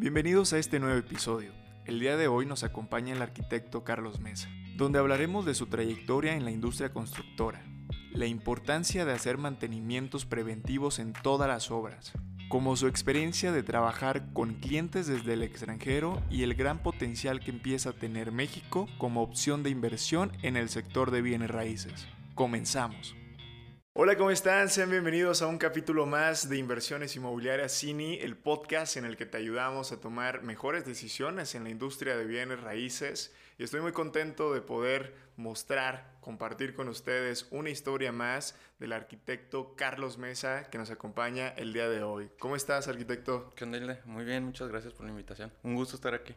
Bienvenidos a este nuevo episodio. El día de hoy nos acompaña el arquitecto Carlos Mesa, donde hablaremos de su trayectoria en la industria constructora, la importancia de hacer mantenimientos preventivos en todas las obras, como su experiencia de trabajar con clientes desde el extranjero y el gran potencial que empieza a tener México como opción de inversión en el sector de bienes raíces. Comenzamos. Hola, ¿cómo están? Sean bienvenidos a un capítulo más de Inversiones Inmobiliarias Cini, el podcast en el que te ayudamos a tomar mejores decisiones en la industria de bienes raíces. Y estoy muy contento de poder mostrar, compartir con ustedes una historia más del arquitecto Carlos Mesa que nos acompaña el día de hoy. ¿Cómo estás, arquitecto? ¿Qué onda, Muy bien, muchas gracias por la invitación. Un gusto estar aquí.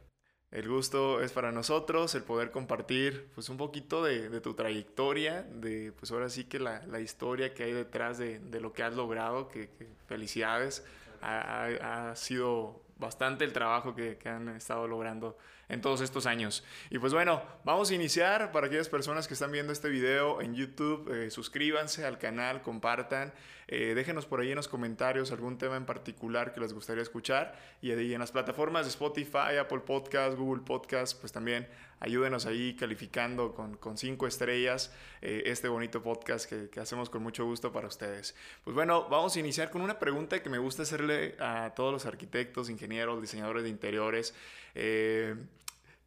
El gusto es para nosotros, el poder compartir pues un poquito de, tu trayectoria, de pues ahora sí que la, historia que hay detrás de, lo que has logrado, que, felicidades, ha, sido bastante el trabajo que, han estado logrando en todos estos años. Y pues bueno, vamos a iniciar para aquellas personas que están viendo este video en YouTube, eh, suscríbanse al canal, compartan, eh, déjenos por ahí en los comentarios algún tema en particular que les gustaría escuchar y en las plataformas de Spotify, Apple Podcast, Google Podcast, pues también ayúdenos ahí calificando con, con cinco estrellas eh, este bonito podcast que, que hacemos con mucho gusto para ustedes. Pues bueno, vamos a iniciar con una pregunta que me gusta hacerle a todos los arquitectos, ingenieros, diseñadores de interiores. Eh,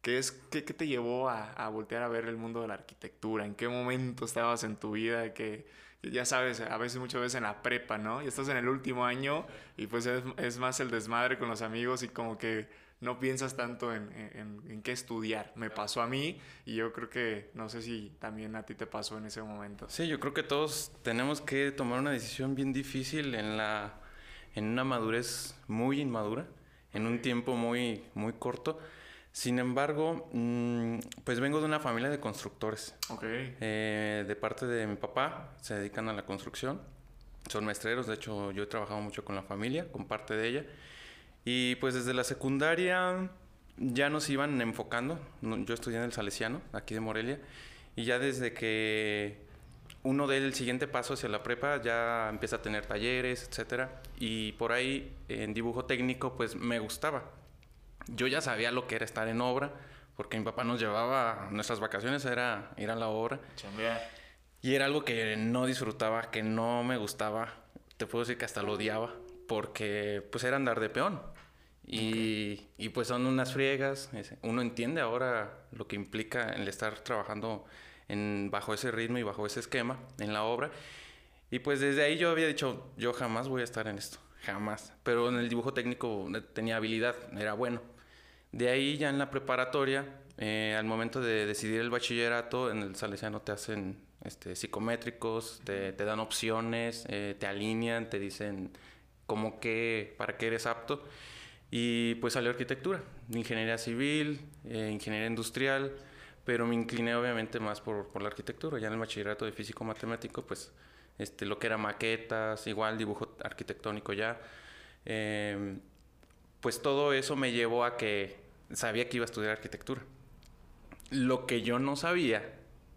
¿Qué, es, qué, qué te llevó a, a, voltear a ver el mundo de la arquitectura? ¿En qué momento estabas en tu vida que, ya sabes, a veces muchas veces en la prepa, ¿no? Y estás en el último año y pues es, es más el desmadre con los amigos y como que no piensas tanto en, en, en, qué estudiar. Me pasó a mí y yo creo que no sé si también a ti te pasó en ese momento. Sí, yo creo que todos tenemos que tomar una decisión bien difícil en, la, en una madurez muy inmadura, en un tiempo muy, muy corto. Sin embargo, mm, pues vengo de una familia de constructores. Eh, de parte de mi papá, se dedican a la construcción. Son maestreros, de hecho yo he trabajado mucho con la familia, con parte de ella. Y pues desde la secundaria ya nos iban enfocando. Yo estudié en el Salesiano, aquí de Morelia. Y ya desde que uno del siguiente paso hacia la prepa ya empieza a tener talleres, etcétera. Y por ahí en dibujo técnico pues me gustaba yo ya sabía lo que era estar en obra, porque mi papá nos llevaba, nuestras vacaciones era ir a la obra. Y era algo que no disfrutaba, que no me gustaba. Te puedo decir que hasta lo odiaba, porque pues era andar de peón. Y, y pues son unas friegas. Uno entiende ahora lo que implica el estar trabajando en, bajo ese ritmo y bajo ese esquema en la obra. Y pues desde ahí yo había dicho, yo jamás voy a estar en esto, jamás. Pero en el dibujo técnico tenía habilidad, era bueno. De ahí ya en la preparatoria, eh, al momento de decidir el bachillerato, en el Salesiano te hacen este, psicométricos, te, dan opciones, eh, te alinean, te dicen cómo que, para qué eres apto. Y pues salió arquitectura, ingeniería civil, eh, ingeniería industrial, pero me incliné obviamente más por, por, la arquitectura. Ya en el bachillerato de físico matemático, pues este, lo que era maquetas, igual dibujo arquitectónico ya pues todo eso me llevó a que sabía que iba a estudiar arquitectura. Lo que yo no sabía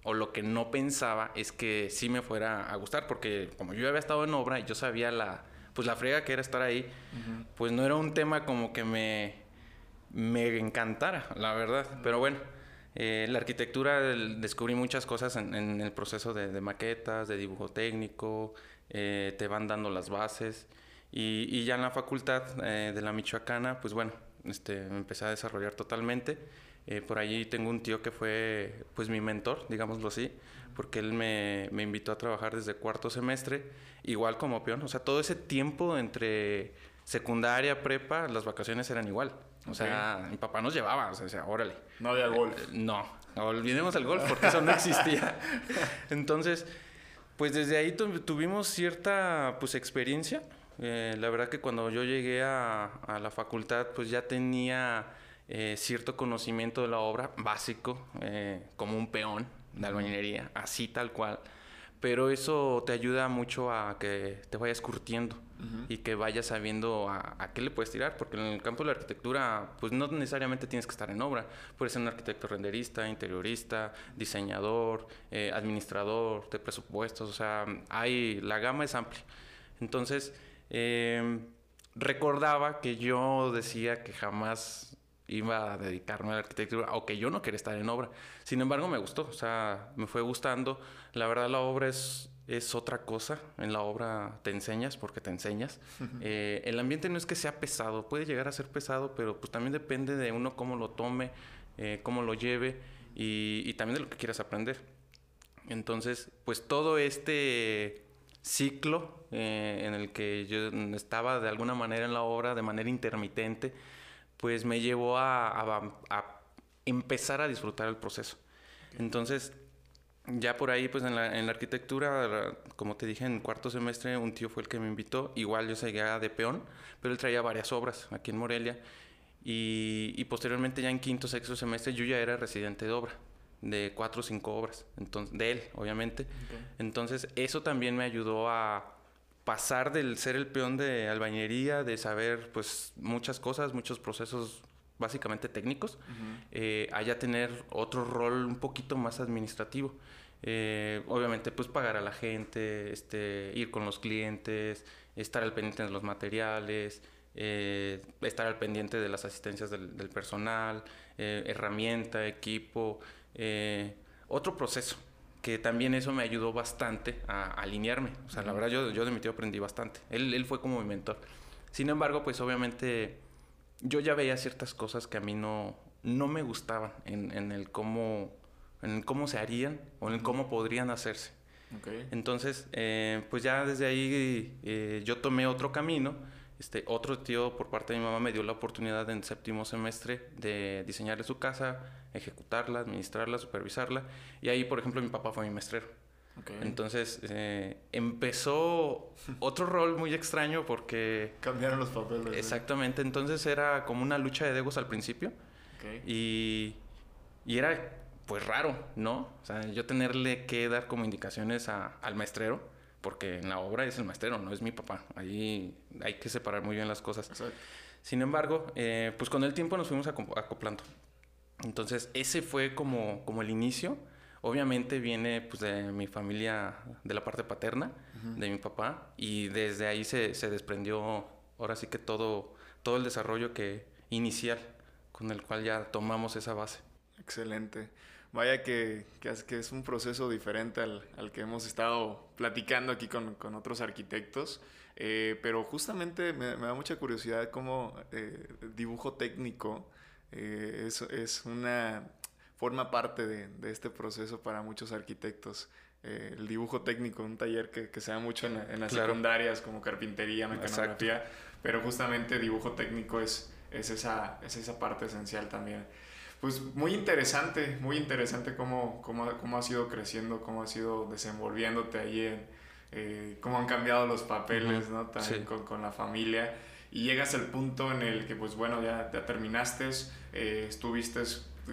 o lo que no pensaba es que sí me fuera a gustar porque como yo había estado en obra y yo sabía la pues la frega que era estar ahí, pues no era un tema como que me me encantara, la verdad, pero bueno, eh, la arquitectura descubrí muchas cosas en, el proceso de, maquetas, de dibujo técnico, eh, te van dando las bases. Y, ya en la facultad eh, de la Michoacana, pues bueno, este, me empecé a desarrollar totalmente. Eh, por allí tengo un tío que fue pues mi mentor, digámoslo así, porque él me, me, invitó a trabajar desde cuarto semestre, igual como peón. O sea, todo ese tiempo entre secundaria, prepa, las vacaciones eran igual. O sea, mi papá nos llevaba, o sea, decía, órale. No había golf. Eh, no, olvidemos el golf porque eso no existía. Entonces, pues desde ahí tuvimos cierta pues experiencia eh, la verdad que cuando yo llegué a, la facultad, pues ya tenía eh, cierto conocimiento de la obra básico, eh, como un peón de albañilería, así tal cual. Pero eso te ayuda mucho a que te vayas curtiendo y que vayas sabiendo a, qué le puedes tirar, porque en el campo de la arquitectura, pues no necesariamente tienes que estar en obra. Puedes ser un arquitecto renderista, interiorista, diseñador, administrador de presupuestos, o sea, hay, la gama es amplia. Entonces, Em, recordaba que yo decía que jamás iba a dedicarme a la arquitectura o que yo no quería estar en obra. Sin embargo, me gustó, o sea, me fue gustando. La verdad, la obra es, es otra cosa. En la obra te enseñas porque te enseñas. Eh, el ambiente no es que sea pesado, puede llegar a ser pesado, pero pues también depende de uno cómo lo tome, eh, cómo lo lleve y, y también de lo que quieras aprender. Entonces, pues todo este ciclo eh, en el que yo estaba de alguna manera en la obra de manera intermitente, pues me llevó a, empezar a disfrutar el proceso. Entonces, ya por ahí, pues en la, arquitectura, como te dije, en cuarto semestre un tío fue el que me invitó. Igual yo seguía de peón, pero él traía varias obras aquí en Morelia. Y, posteriormente ya en quinto, sexto semestre yo ya era residente de obra, de cuatro o cinco obras, entonces, de él, obviamente. Entonces eso también me ayudó a pasar del ser el peón de albañería, de saber pues muchas cosas, muchos procesos básicamente técnicos, eh, a ya tener otro rol un poquito más administrativo. Eh, obviamente pues pagar a la gente, este, ir con los clientes, estar al pendiente de los materiales, eh, estar al pendiente de las asistencias del, del personal, herramienta, equipo, otro proceso que también eso me ayudó bastante a, alinearme. O sea, la verdad yo, yo de mi tío aprendí bastante. Él, él fue como mi mentor. Sin embargo, pues obviamente yo ya veía ciertas cosas que a mí no, no me gustaban en, en el cómo en cómo se harían o en el cómo podrían hacerse. Okay. Entonces, eh, pues ya desde ahí eh, yo tomé otro camino este, otro tío por parte de mi mamá me dio la oportunidad en séptimo semestre de diseñarle su casa, ejecutarla, administrarla, supervisarla. Y ahí, por ejemplo, mi papá fue mi maestrero. Entonces eh, empezó otro rol muy extraño porque... Cambiaron los papeles. Exactamente, entonces era como una lucha de egos al principio. Y, y era pues raro, ¿no? O sea, yo tenerle que dar como indicaciones al maestrero porque en la obra es el maestro, no es mi papá. Ahí hay que separar muy bien las cosas. Sin embargo, eh, pues con el tiempo nos fuimos acoplando. Entonces, ese fue como, como el inicio. Obviamente viene pues, de mi familia, de la parte paterna, de mi papá, y desde ahí se, se, desprendió, ahora sí que todo, todo el desarrollo que inicial, con el cual ya tomamos esa base. Excelente vaya que, que, es un proceso diferente al, al, que hemos estado platicando aquí con, con otros arquitectos. Eh, pero justamente me, da mucha curiosidad cómo eh, dibujo técnico eh, es, es, una forma parte de, de, este proceso para muchos arquitectos. el dibujo técnico, un taller que, que se da mucho en, en las secundarias como carpintería, mecanografía, pero justamente dibujo técnico es, es, esa, es esa parte esencial también pues muy interesante, muy interesante cómo, cómo, cómo has ido creciendo, cómo has ido desenvolviéndote ahí, en, eh, cómo han cambiado los papeles, ¿no? También con, con, la familia. Y llegas al punto en el que, pues bueno, ya, ya terminaste, eh, estuviste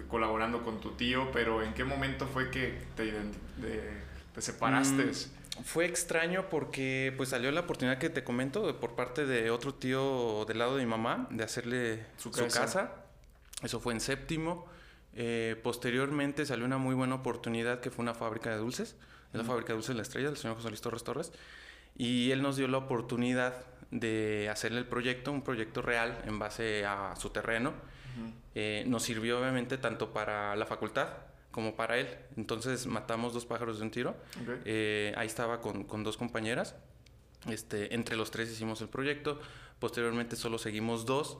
colaborando con tu tío, pero ¿en qué momento fue que te, te separaste? Mm, fue extraño porque pues salió la oportunidad que te comento por parte de otro tío del lado de mi mamá de hacerle su, su casa eso fue en séptimo. Eh, posteriormente salió una muy buena oportunidad que fue una fábrica de dulces, la fábrica de dulces de la Estrella, del señor José Luis Torres Torres. Y él nos dio la oportunidad de hacerle el proyecto, un proyecto real en base a su terreno. Eh, nos sirvió obviamente tanto para la facultad como para él. Entonces matamos dos pájaros de un tiro. Eh, ahí estaba con, con, dos compañeras. Este, entre los tres hicimos el proyecto. Posteriormente solo seguimos dos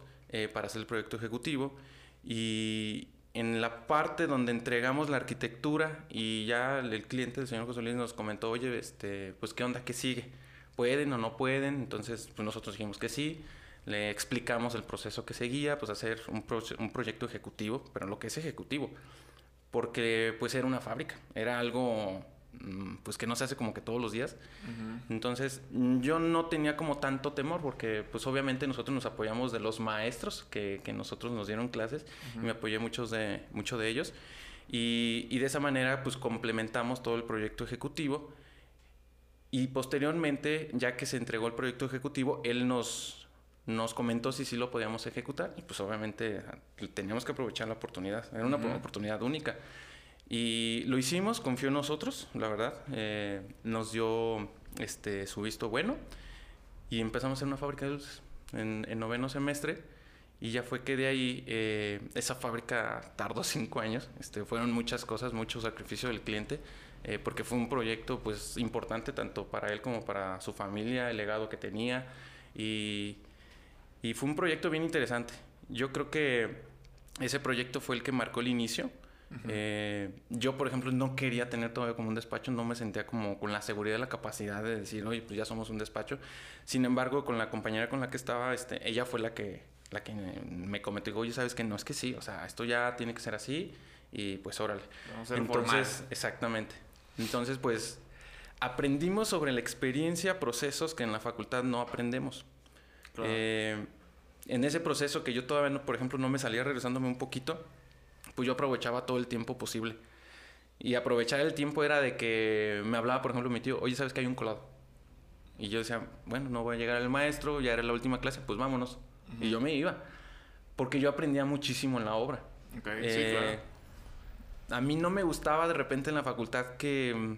para hacer el proyecto ejecutivo. Y en la parte donde entregamos la arquitectura y ya el cliente, el señor José Luis, nos comentó, oye, este, pues qué onda, qué sigue, pueden o no pueden, entonces pues nosotros dijimos que sí, le explicamos el proceso que seguía, pues hacer un, un proyecto ejecutivo, pero lo que es ejecutivo, porque pues era una fábrica, era algo pues que no se hace como que todos los días. Entonces yo no tenía como tanto temor porque pues obviamente nosotros nos apoyamos de los maestros que, que nosotros nos dieron clases y me apoyé muchos de, mucho de ellos. Y, y, de esa manera pues complementamos todo el proyecto ejecutivo. Y posteriormente ya que se entregó el proyecto ejecutivo él nos, nos comentó si sí lo podíamos ejecutar y pues obviamente teníamos que aprovechar la oportunidad, era una oportunidad única. Y lo hicimos, confió en nosotros, la verdad. Eh, nos dio este, su visto bueno y empezamos a hacer una fábrica de dulces. en, en noveno semestre. Y ya fue que de ahí eh, esa fábrica tardó cinco años. Este, fueron muchas cosas, mucho sacrificio del cliente, eh, porque fue un proyecto pues importante tanto para él como para su familia, el legado que tenía. Y, y fue un proyecto bien interesante. Yo creo que ese proyecto fue el que marcó el inicio. Eh, yo, por ejemplo, no quería tener todavía como un despacho, no me sentía como con la seguridad y la capacidad de decir, oye, pues ya somos un despacho. Sin embargo, con la compañera con la que estaba, este, ella fue la que la que me comentó, oye, ¿sabes que No, es que sí, o sea, esto ya tiene que ser así y pues órale. Vamos a ser Entonces, exactamente. Entonces, pues aprendimos sobre la experiencia, procesos que en la facultad no aprendemos. Eh, en ese proceso que yo todavía, no, por ejemplo, no me salía regresándome un poquito, pues yo aprovechaba todo el tiempo posible. Y aprovechar el tiempo era de que me hablaba, por ejemplo, mi tío, oye, ¿sabes que hay un colado? Y yo decía, bueno, no voy a llegar el maestro, ya era la última clase, pues vámonos. Y yo me iba. Porque yo aprendía muchísimo en la obra. Okay, sí, eh, claro. A mí no me gustaba de repente en la facultad que...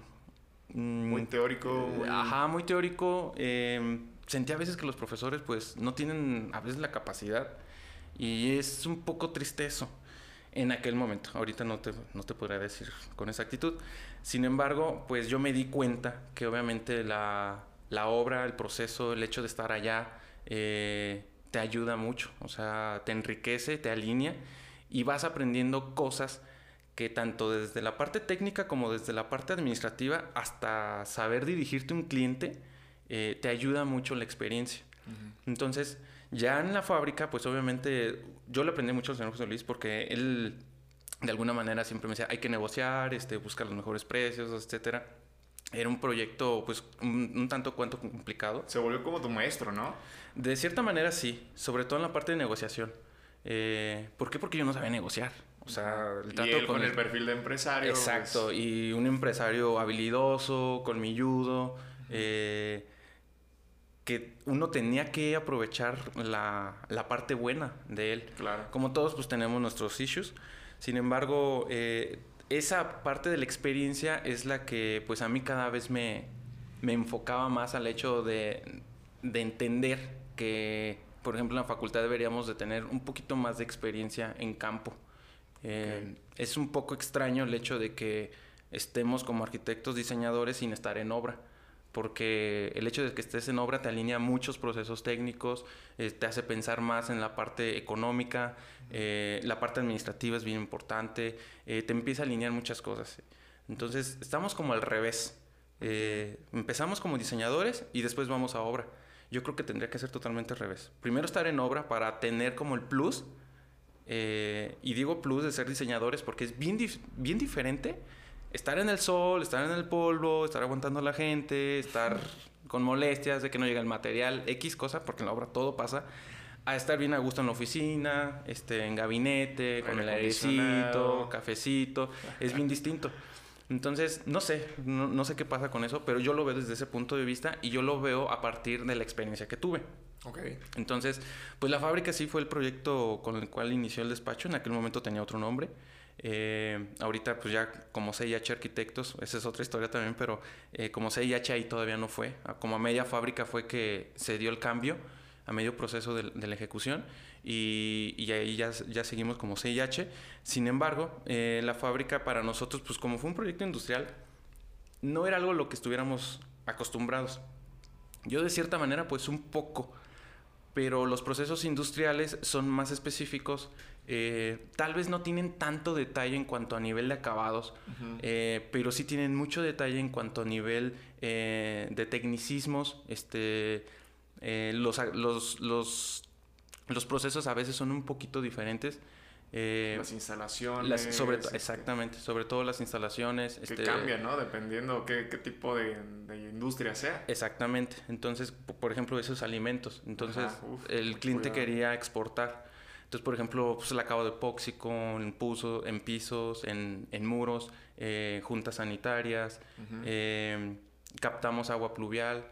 Mm, muy teórico. Eh, ajá, muy teórico. Eh, sentía a veces que los profesores pues no tienen a veces la capacidad. Y es un poco triste eso en aquel momento. Ahorita no te, no te podría decir con exactitud. Sin embargo, pues yo me di cuenta que obviamente la, la obra, el proceso, el hecho de estar allá, eh, te ayuda mucho, o sea, te enriquece, te alinea y vas aprendiendo cosas que tanto desde la parte técnica como desde la parte administrativa hasta saber dirigirte a un cliente eh, te ayuda mucho la experiencia. Entonces, ya en la fábrica, pues obviamente yo le aprendí mucho al señor José Luis porque él de alguna manera siempre me decía, hay que negociar, este, buscar los mejores precios, etcétera. Era un proyecto, pues, un, tanto cuanto complicado. Se volvió como tu maestro, ¿no? De cierta manera sí, sobre todo en la parte de negociación. Eh, ¿Por qué? Porque yo no sabía negociar. O sea, el trato y con, el, perfil de empresario. Exacto, pues. y un empresario habilidoso, colmilludo, eh, que uno tenía que aprovechar la, la, parte buena de él. Claro. Como todos, pues tenemos nuestros issues. Sin embargo, eh, esa parte de la experiencia es la que pues a mí cada vez me, me enfocaba más al hecho de, de, entender que, por ejemplo, en la facultad deberíamos de tener un poquito más de experiencia en campo. Eh, es un poco extraño el hecho de que estemos como arquitectos diseñadores sin estar en obra porque el hecho de que estés en obra te alinea muchos procesos técnicos, eh, te hace pensar más en la parte económica, eh, la parte administrativa es bien importante, eh, te empieza a alinear muchas cosas. Entonces, estamos como al revés. empezamos como diseñadores y después vamos a obra. Yo creo que tendría que ser totalmente al revés. Primero estar en obra para tener como el plus, y digo plus de ser diseñadores porque es bien, bien diferente estar en el sol, estar en el polvo, estar aguantando a la gente, estar con molestias de que no llega el material, X cosa, porque en la obra todo pasa, a estar bien a gusto en la oficina, este, en gabinete, con el airecito, cafecito, es bien distinto. Entonces, no sé, no, sé qué pasa con eso, pero yo lo veo desde ese punto de vista y yo lo veo a partir de la experiencia que tuve. Ok. Entonces, pues la fábrica sí fue el proyecto con el cual inició el despacho, en aquel momento tenía otro nombre. Eh, ahorita pues ya como CIH Arquitectos, esa es otra historia también, pero eh, como CIH ahí todavía no fue, como a media fábrica fue que se dio el cambio, a medio proceso de, la ejecución y, y, ahí ya, ya seguimos como CIH. Sin embargo, eh, la fábrica para nosotros pues como fue un proyecto industrial, no era algo a lo que estuviéramos acostumbrados. Yo de cierta manera pues un poco, pero los procesos industriales son más específicos eh, tal vez no tienen tanto detalle en cuanto a nivel de acabados, eh, pero sí tienen mucho detalle en cuanto a nivel eh, de tecnicismos. Este, los, los, los, los, procesos a veces son un poquito diferentes. las instalaciones. sobre exactamente, sobre todo las instalaciones. Que este, cambian, ¿no? Dependiendo qué, qué tipo de, industria sea. Exactamente. Entonces, por ejemplo, esos alimentos. Entonces, el cliente quería exportar. Entonces, por ejemplo, pues, el acabado de epóxico en, puso, en pisos, en, en muros, eh, juntas sanitarias, eh, captamos agua pluvial,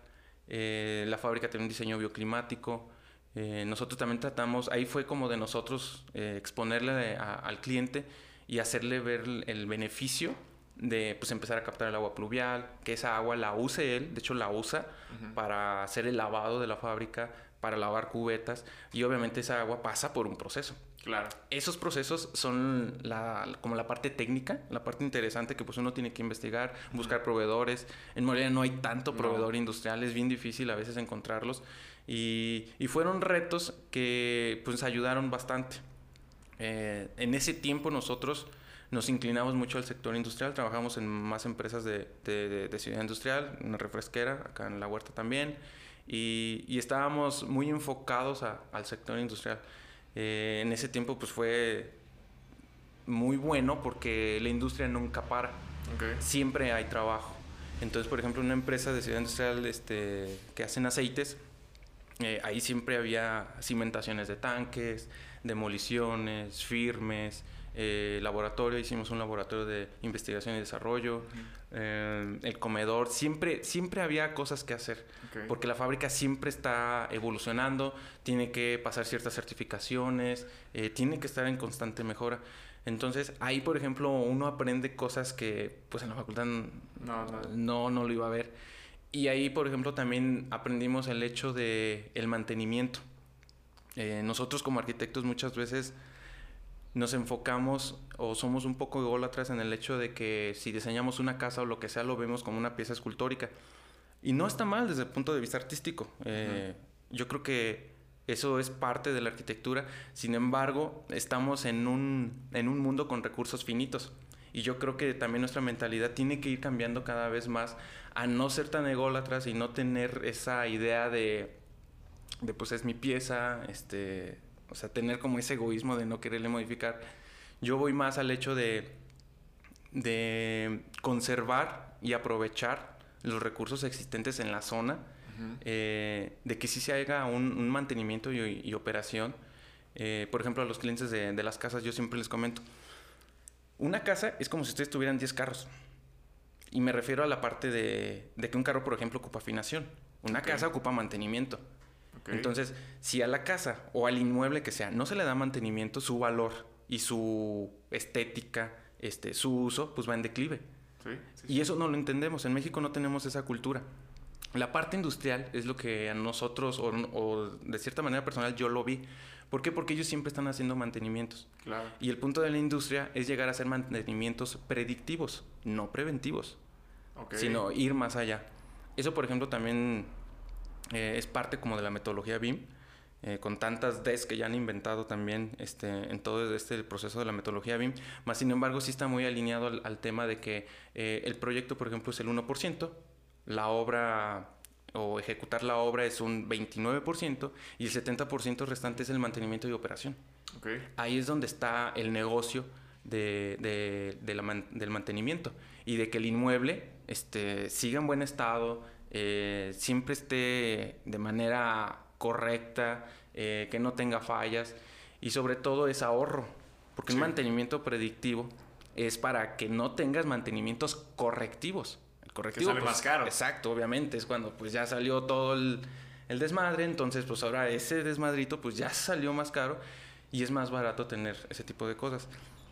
eh, la fábrica tiene un diseño bioclimático. nosotros también tratamos, ahí fue como de nosotros exponerle al cliente y hacerle ver el beneficio de pues empezar a captar el agua pluvial, que esa agua la use él, de hecho la usa para hacer el lavado de la fábrica, para lavar cubetas y obviamente esa agua pasa por un proceso. Claro. Esos procesos son la, como la parte técnica, la parte interesante que pues uno tiene que investigar, buscar proveedores. En Morelia no hay tanto proveedor industrial, es bien difícil a veces encontrarlos. Y, y fueron retos que pues ayudaron bastante. Eh, en ese tiempo nosotros nos inclinamos mucho al sector industrial, trabajamos en más empresas de, de, de ciudad industrial, una refresquera, acá en la huerta también, y, y estábamos muy enfocados a, al sector industrial. Eh, en ese tiempo pues fue muy bueno porque la industria nunca para, Okay. siempre hay trabajo. Entonces, por ejemplo, una empresa de ciudad industrial este, que hacen aceites, eh, ahí siempre había cimentaciones de tanques, demoliciones, firmes, eh, laboratorio, hicimos un laboratorio de investigación y desarrollo, eh, el comedor, siempre, siempre había cosas que hacer, porque la fábrica siempre está evolucionando, tiene que pasar ciertas certificaciones, eh, tiene que estar en constante mejora. Entonces, ahí, por ejemplo, uno aprende cosas que pues en la facultad n- No, no. no, no lo iba a ver. Y ahí, por ejemplo, también aprendimos el hecho de el mantenimiento. Eh, nosotros como arquitectos muchas veces nos enfocamos o somos un poco ególatras en el hecho de que si diseñamos una casa o lo que sea lo vemos como una pieza escultórica. Y no está mal desde el punto de vista artístico. Eh, Yo creo que eso es parte de la arquitectura. Sin embargo, estamos en un, en un mundo con recursos finitos. Y yo creo que también nuestra mentalidad tiene que ir cambiando cada vez más a no ser tan ególatras y no tener esa idea de, de pues es mi pieza, este, o sea, tener como ese egoísmo de no quererle modificar. Yo voy más al hecho de, de conservar y aprovechar los recursos existentes en la zona, eh, de que sí se haga un, un mantenimiento y, y operación. Eh, por ejemplo, a los clientes de, de las casas yo siempre les comento, una casa es como si ustedes tuvieran 10 carros. Y me refiero a la parte de, de que un carro, por ejemplo, ocupa afinación. Una casa ocupa mantenimiento. Ok. Entonces, si a la casa o al inmueble que sea no se le da mantenimiento, su valor y su estética, este, su uso, pues va en declive. Sí, sí, Y eso no lo entendemos. En México no tenemos esa cultura. La parte industrial es lo que a nosotros, o, o de cierta manera personal, yo lo vi. ¿Por qué? Porque ellos siempre están haciendo mantenimientos. Claro. Y el punto de la industria es llegar a hacer mantenimientos predictivos, no preventivos Ok. sino ir más allá. Eso, por ejemplo, también eh, es parte como de la metodología BIM, eh, con tantas Ds que ya han inventado también este, en todo este proceso de la metodología BIM, más sin embargo sí está muy alineado al, al tema de que eh, el proyecto, por ejemplo, es el 1%, la obra o ejecutar la obra es un 29% y el 70% restante es el mantenimiento y operación. Ahí es donde está el negocio de, de- de la man- del mantenimiento y de que el inmueble este, siga en buen estado, eh, siempre esté de manera correcta, eh, que no tenga fallas y sobre todo es ahorro, porque Sí. un mantenimiento predictivo es para que no tengas mantenimientos correctivos. El correctivo sale pues, más caro. Exacto, obviamente, es cuando pues ya salió todo el, el desmadre, entonces pues ahora ese desmadrito pues ya salió más caro y es más barato tener ese tipo de cosas.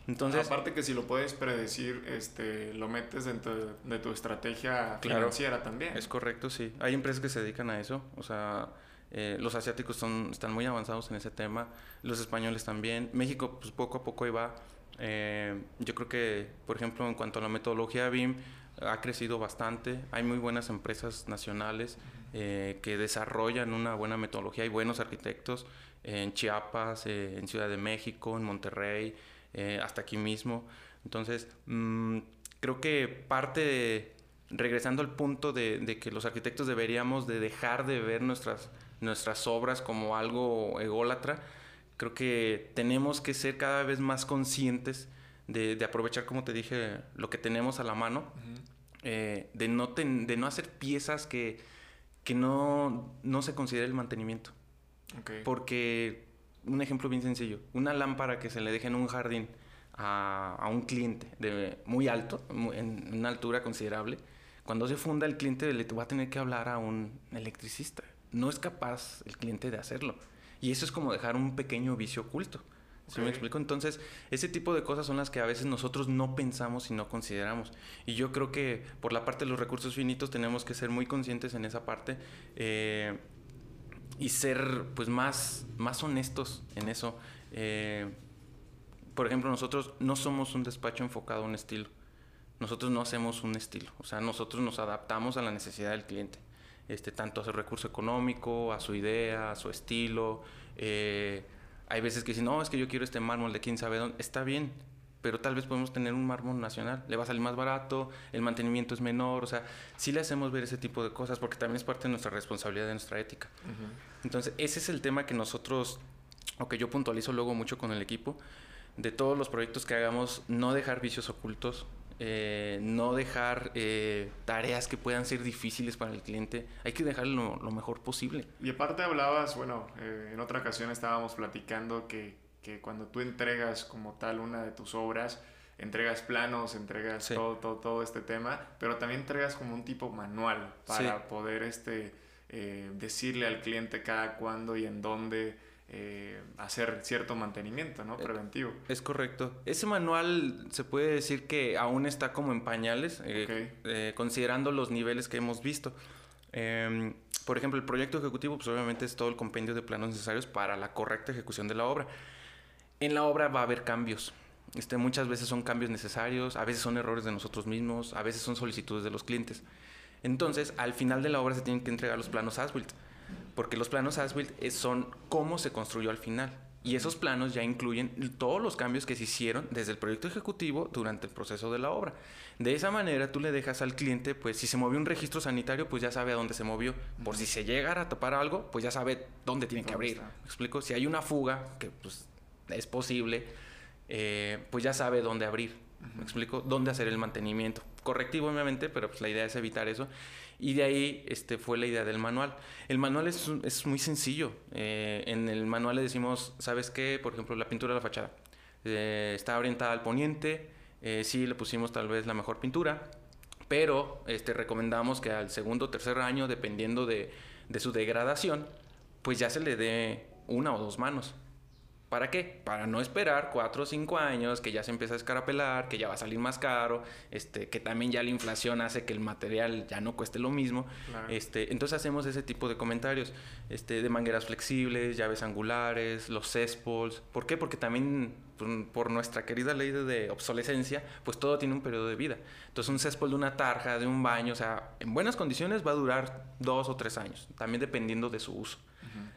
Entonces, Aparte que si lo puedes predecir, este, lo metes dentro de, tu estrategia Claro. financiera también. es correcto, sí. Hay empresas que se dedican a eso, o sea, eh, los asiáticos son, están muy avanzados en ese tema, los españoles también. México pues poco a poco ahí va. Eh, yo creo que, por ejemplo, en cuanto a la metodología BIM, ha crecido bastante. Hay muy buenas empresas nacionales eh, que desarrollan una buena metodología. Hay buenos arquitectos en Chiapas, eh, en Ciudad de México, en Monterrey, eh, hasta aquí mismo. Entonces, mm, creo que parte de, regresando al punto de, de que los arquitectos deberíamos de dejar de ver nuestras, nuestras obras como algo ególatra, creo que tenemos que ser cada vez más conscientes de, de aprovechar, como te dije, lo que tenemos a la mano, eh, de, no ten- de no hacer piezas que, que no, no se considere el mantenimiento. Ok. Porque, un ejemplo bien sencillo, una lámpara que se le deje en un jardín a, a un cliente de muy alto, en una altura considerable, cuando se funda el cliente le va a tener que hablar a un electricista. No es capaz el cliente de hacerlo. Y eso es como dejar un pequeño vicio oculto. ¿Sí me explico? Entonces, ese tipo de cosas son las que a veces nosotros no pensamos y no consideramos. Y yo creo que por la parte de los recursos finitos tenemos que ser muy conscientes en esa parte. Eh, y ser pues más, más honestos en eso. Eh, por ejemplo, nosotros no somos un despacho enfocado a un estilo. Nosotros no hacemos un estilo. O sea, nosotros nos adaptamos a la necesidad del cliente. Este, tanto a su recurso económico, a su idea, a su estilo. Eh, hay veces que dicen, no, es que yo quiero este mármol de quién sabe dónde. Está bien, pero tal vez podemos tener un mármol nacional. Le va a salir más barato, el mantenimiento es menor. O sea, sí le hacemos ver ese tipo de cosas porque también es parte de nuestra responsabilidad, de nuestra ética. Entonces, ese es el tema que nosotros, o que yo puntualizo luego mucho con el equipo, de todos los proyectos que hagamos, no dejar vicios ocultos, eh, no dejar eh, tareas que puedan ser difíciles para el cliente. Hay que dejarlo lo, mejor posible. Y aparte hablabas, bueno, eh, en otra ocasión estábamos platicando que, que, cuando tú entregas como tal una de tus obras, entregas planos, entregas todo, todo, todo, este tema, pero también entregas como un tipo manual para poder este, decirle al cliente cada cuándo y en dónde eh, hacer cierto mantenimiento, ¿no? Eh, Preventivo. Es correcto. Ese manual se puede decir que aún está como en pañales, eh, considerando los niveles que hemos visto. Em, por ejemplo, el proyecto ejecutivo, pues obviamente es todo el compendio de planos necesarios para la correcta ejecución de la obra. En la obra va a haber cambios. Este, muchas veces son cambios necesarios, a veces son errores de nosotros mismos, a veces son solicitudes de los clientes. Entonces, al final de la obra se tienen que entregar los planos as-built porque los planos as son cómo se construyó al final. Y esos planos ya incluyen todos los cambios que se hicieron desde el proyecto ejecutivo durante el proceso de la obra. De esa manera tú le dejas al cliente, pues si se movió un registro sanitario, pues ya sabe a dónde se movió. Por si se llegara a tapar algo, pues ya sabe dónde tiene que abrir. ¿Me explico? Si hay una fuga, que pues es posible, eh, pues ya sabe dónde abrir. ¿Me explico? Dónde hacer el mantenimiento. Correctivo, obviamente, pero pues la idea es evitar eso. Y de ahí este, fue la idea del manual. El manual es, es muy sencillo. Eh, en el manual le decimos, ¿sabes qué? Por ejemplo, la pintura de la fachada. Eh, está orientada al poniente. Eh, sí, le pusimos tal vez la mejor pintura. Pero este, recomendamos que al segundo o tercer año, dependiendo de, de su degradación, pues ya se le dé una o dos manos. ¿Para qué? Para no esperar cuatro o cinco años, que ya se empieza a escarapelar, que ya va a salir más caro, este, que también ya la inflación hace que el material ya no cueste lo mismo. Este, entonces hacemos ese tipo de comentarios, este, de mangueras flexibles, llaves angulares, los cespols. ¿Por qué? Porque también por nuestra querida ley de obsolescencia, pues todo tiene un periodo de vida. Entonces un céspol de una tarja, de un baño, o sea, en buenas condiciones va a durar dos o tres años, también dependiendo de su uso.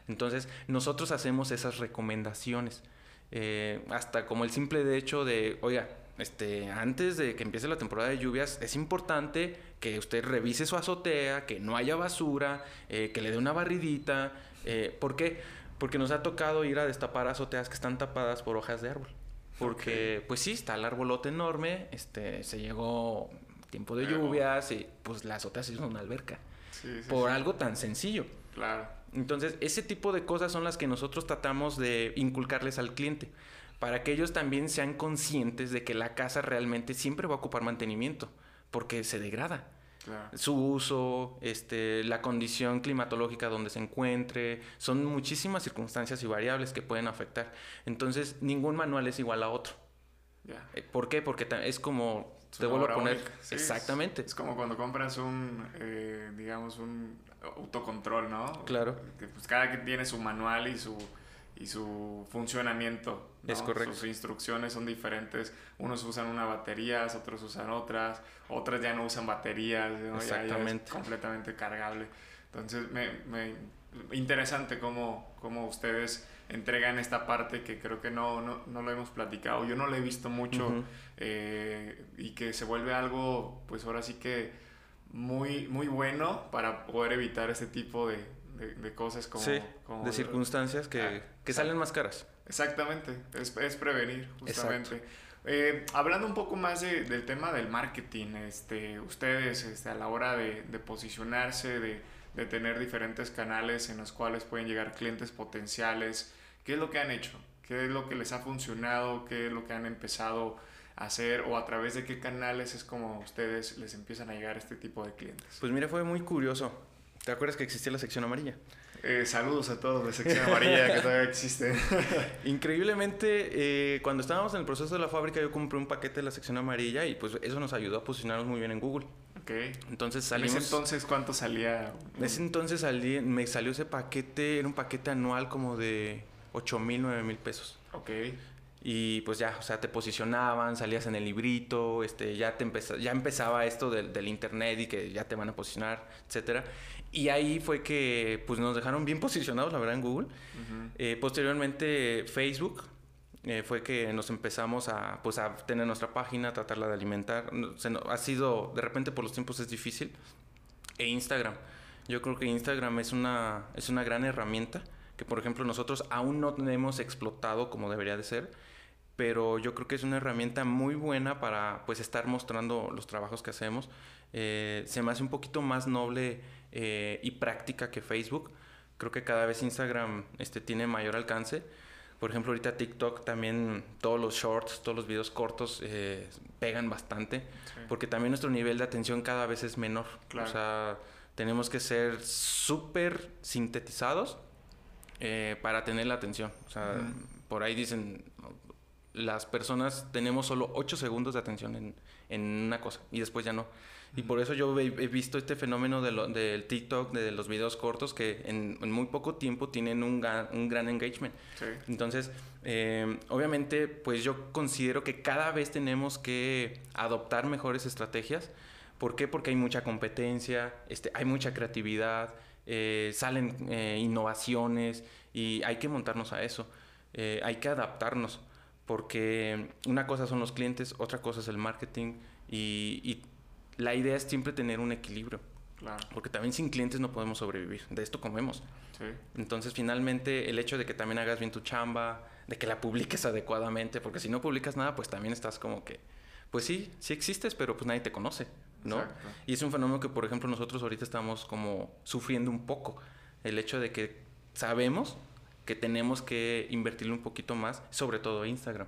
Entonces, nosotros hacemos esas recomendaciones. Eh, hasta como el simple hecho de, oiga, este, antes de que empiece la temporada de lluvias, es importante que usted revise su azotea, que no haya basura, eh, que le dé una barridita. Eh, ¿Por qué? Porque nos ha tocado ir a destapar azoteas que están tapadas por hojas de árbol. Porque, pues sí, está el arbolote enorme, este, se llegó tiempo de lluvias y pues la azotea se hizo una alberca. por algo tan sencillo. Claro. Entonces, ese tipo de cosas son las que nosotros tratamos de inculcarles al cliente, para que ellos también sean conscientes de que la casa realmente siempre va a ocupar mantenimiento, porque se degrada. Su uso, este, la condición climatológica donde se encuentre, son muchísimas circunstancias y variables que pueden afectar. Entonces, ningún manual es igual a otro. Eh, ¿Por qué? Porque es como te vuelvo a poner. exactamente. Es, como cuando compras un, eh, digamos, un autocontrol, ¿no? Claro. Que, pues cada quien tiene su manual y su, y su funcionamiento. Es correcto. Sus instrucciones son diferentes. Unos usan una batería, otros usan otras. Otras ya no usan baterías. Exactamente. Ya, completamente cargable. Entonces, me, me interesante cómo, cómo ustedes entregan esta parte que creo que no, no, no lo hemos platicado. Yo no lo he visto mucho eh, y que se vuelve algo, pues ahora sí que muy, muy bueno para poder evitar ese tipo de, de, cosas como, sí, de circunstancias que, ah, que salen más caras. Exactamente, es, es prevenir justamente. Eh, hablando un poco más de, del tema del marketing, este, ustedes este, a la hora de, de posicionarse, de, de, tener diferentes canales en los cuales pueden llegar clientes potenciales, ¿qué es lo que han hecho? ¿Qué es lo que les ha funcionado? ¿Qué es lo que han empezado hacer o a través de qué canales es como ustedes les empiezan a llegar este tipo de clientes? Pues mira, fue muy curioso. ¿Te acuerdas que existía la sección amarilla? Eh, saludos a todos de sección amarilla que todavía existe. Increíblemente, eh, cuando estábamos en el proceso de la fábrica, yo compré un paquete de la sección amarilla y pues eso nos ayudó a posicionarnos muy bien en Google. Ok. Entonces ¿En salimos... ese entonces cuánto salía? En ese entonces salí, me salió ese paquete, era un paquete anual como de 8 mil, 9 mil pesos. Ok. Y pues ya, o sea, te posicionaban, salías en el librito, este, ya, te empeza- ya empezaba esto del, del internet y que ya te van a posicionar, etcétera. Y ahí fue que pues nos dejaron bien posicionados, la verdad, en Google. Ujú. Eh, posteriormente Facebook eh, fue que nos empezamos a, pues, a tener nuestra página, tratarla de alimentar. Se ha sido, de repente por los tiempos es difícil. E Instagram. Yo creo que Instagram es una, es una gran herramienta que, por ejemplo, nosotros aún no hemos explotado como debería de ser. Pero yo creo que es una herramienta muy buena para pues estar mostrando los trabajos que hacemos. Eh, se me hace un poquito más noble eh, y práctica que Facebook. Creo que cada vez Instagram este, tiene mayor alcance. Por ejemplo, ahorita TikTok también, todos los shorts, todos los videos cortos eh, pegan bastante. Sí. Porque también nuestro nivel de atención cada vez es menor. Claro. O sea, tenemos que ser súper sintetizados eh, para tener la atención. O sea, Ujú. por ahí dicen, las personas tenemos solo 8 segundos de atención en, en una cosa y después ya no. Y por eso yo he, he visto este fenómeno de lo- del TikTok, de los videos cortos, que en, en muy poco tiempo tienen un, ga- un gran engagement. Sí. Entonces, eh, obviamente, pues yo considero que cada vez tenemos que adoptar mejores estrategias. ¿Por qué? Porque hay mucha competencia, este, hay mucha creatividad, eh, salen eh, innovaciones y hay que montarnos a eso. Hay que adaptarnos porque una cosa son los clientes, otra cosa es el marketing y, y la idea es siempre tener un equilibrio. Claro. Porque también sin clientes no podemos sobrevivir. De esto comemos. Sí. Entonces, finalmente, el hecho de que también hagas bien tu chamba, de que la publiques adecuadamente, porque si no publicas nada, pues también estás como que, pues sí, sí existes, pero pues nadie te conoce, ¿no? Exacto. Y es un fenómeno que, por ejemplo, nosotros ahorita estamos como sufriendo un poco. El hecho de que sabemos que tenemos que invertirle un poquito más, sobre todo a Instagram.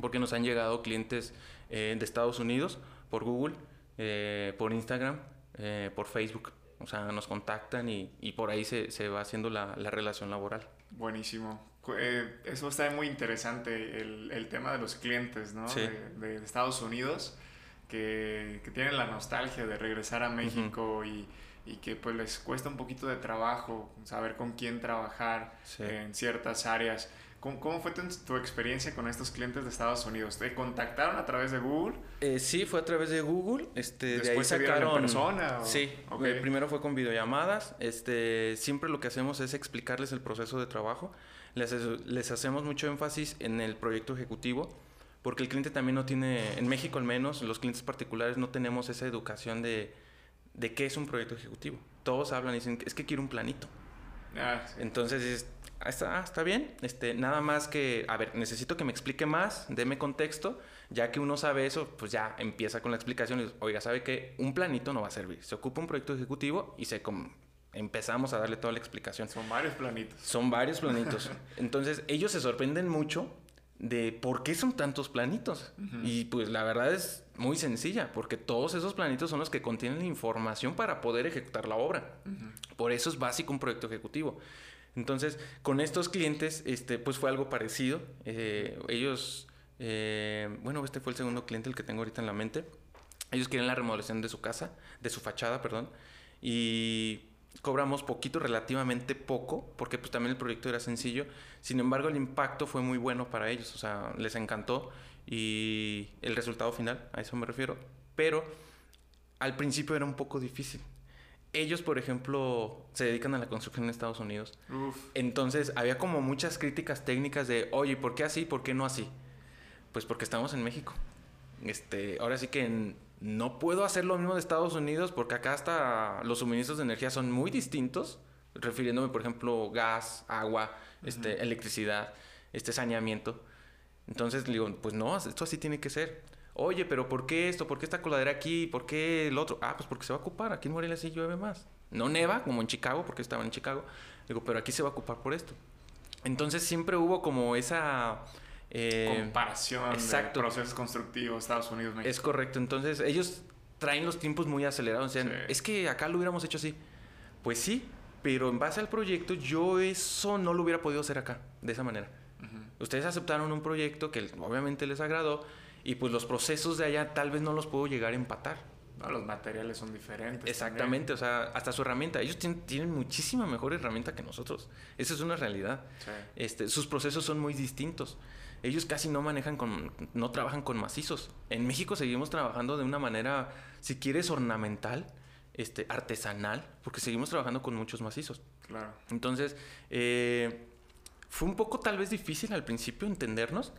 Porque nos han llegado clientes eh, de Estados Unidos por Google, eh, por Instagram, eh, por Facebook. O sea, nos contactan y, y por ahí se, se va haciendo la, la relación laboral. Buenísimo. Eso está muy interesante, el, el tema de los clientes, ¿no? Sí. De, de Estados Unidos, que, que tienen la nostalgia de regresar a México y, y que pues les cuesta un poquito de trabajo saber con quién trabajar Sí. en ciertas áreas. ¿Cómo, cómo fue tu, tu experiencia con estos clientes de Estados Unidos? ¿Te contactaron a través de Google? Eh, sí, fue a través de Google. Este, de ahí ¿Después se en sacaron. persona? o- Sí, Ok. eh, primero fue con videollamadas. Este, siempre lo que hacemos es explicarles el proceso de trabajo. Les, les hacemos mucho énfasis en el proyecto ejecutivo, porque el cliente también no tiene, en México al menos, los clientes particulares no tenemos esa educación de, de qué es un proyecto ejecutivo. Todos hablan y dicen, es que quiero un planito. Ah, sí. Entonces, es- ah, está, ah, está bien. Este, nada más que, a ver, necesito que me explique más, deme contexto. Ya que uno sabe eso, pues ya empieza con la explicación. Y, Oiga, sabe que un planito no va a servir. Se ocupa un proyecto ejecutivo y se empezamos a darle toda la explicación. Son varios planitos. Son varios planitos. Entonces, ellos se sorprenden mucho de por qué son tantos planitos. Y pues la verdad es muy sencilla, porque todos esos planitos son los que contienen la información para poder ejecutar la obra. Por eso es básico un proyecto ejecutivo. Entonces, con estos clientes, este, pues fue algo parecido. Eh, ellos, eh, bueno, este fue el segundo cliente, el que tengo ahorita en la mente. Ellos quieren la remodelación de su casa, de su fachada, perdón. Y cobramos poquito, relativamente poco, porque pues también el proyecto era sencillo. Sin embargo, el impacto fue muy bueno para ellos, o sea, les encantó. Y el resultado final, a eso me refiero. Pero al principio era un poco difícil. Ellos, por ejemplo, se dedican a la construcción en Estados Unidos. Uf. Entonces, había como muchas críticas técnicas de, oye, ¿por qué así? ¿Por qué no así? Pues porque estamos en México. Este, ahora sí que no puedo hacer lo mismo de Estados Unidos porque acá hasta los suministros de energía son muy distintos, refiriéndome, por ejemplo, gas, agua, este, electricidad, este saneamiento. Entonces le digo, pues no, esto así tiene que ser. Oye, pero ¿por qué esto? ¿Por qué esta coladera aquí? ¿Por qué el otro? Ah, pues porque se va a ocupar. Aquí en Morelia sí llueve más. No neva, como en Chicago, porque estaba en Chicago. Digo, pero aquí se va a ocupar por esto. Entonces siempre hubo como esa... eh, Comparación exacto. de procesos constructivos Estados Unidos, México. es correcto. Entonces ellos traen los tiempos muy acelerados. O sea, Sí. es que acá lo hubiéramos hecho así. Pues sí, pero en base al proyecto yo eso no lo hubiera podido hacer acá, de esa manera. Ustedes aceptaron un proyecto que obviamente les agradó y pues los procesos de allá tal vez no los puedo llegar a empatar. No, los materiales son diferentes. Exactamente, o sea, hasta su herramienta. Ellos tienen, muchísima mejor herramienta que nosotros. Esa es una realidad. Este, sus procesos son muy distintos. Ellos casi no manejan con, no trabajan con macizos. En México seguimos trabajando de una manera, si quieres, ornamental, este, artesanal, porque seguimos trabajando con muchos macizos. Claro. Entonces, eh, fue un poco tal vez difícil al principio entendernos.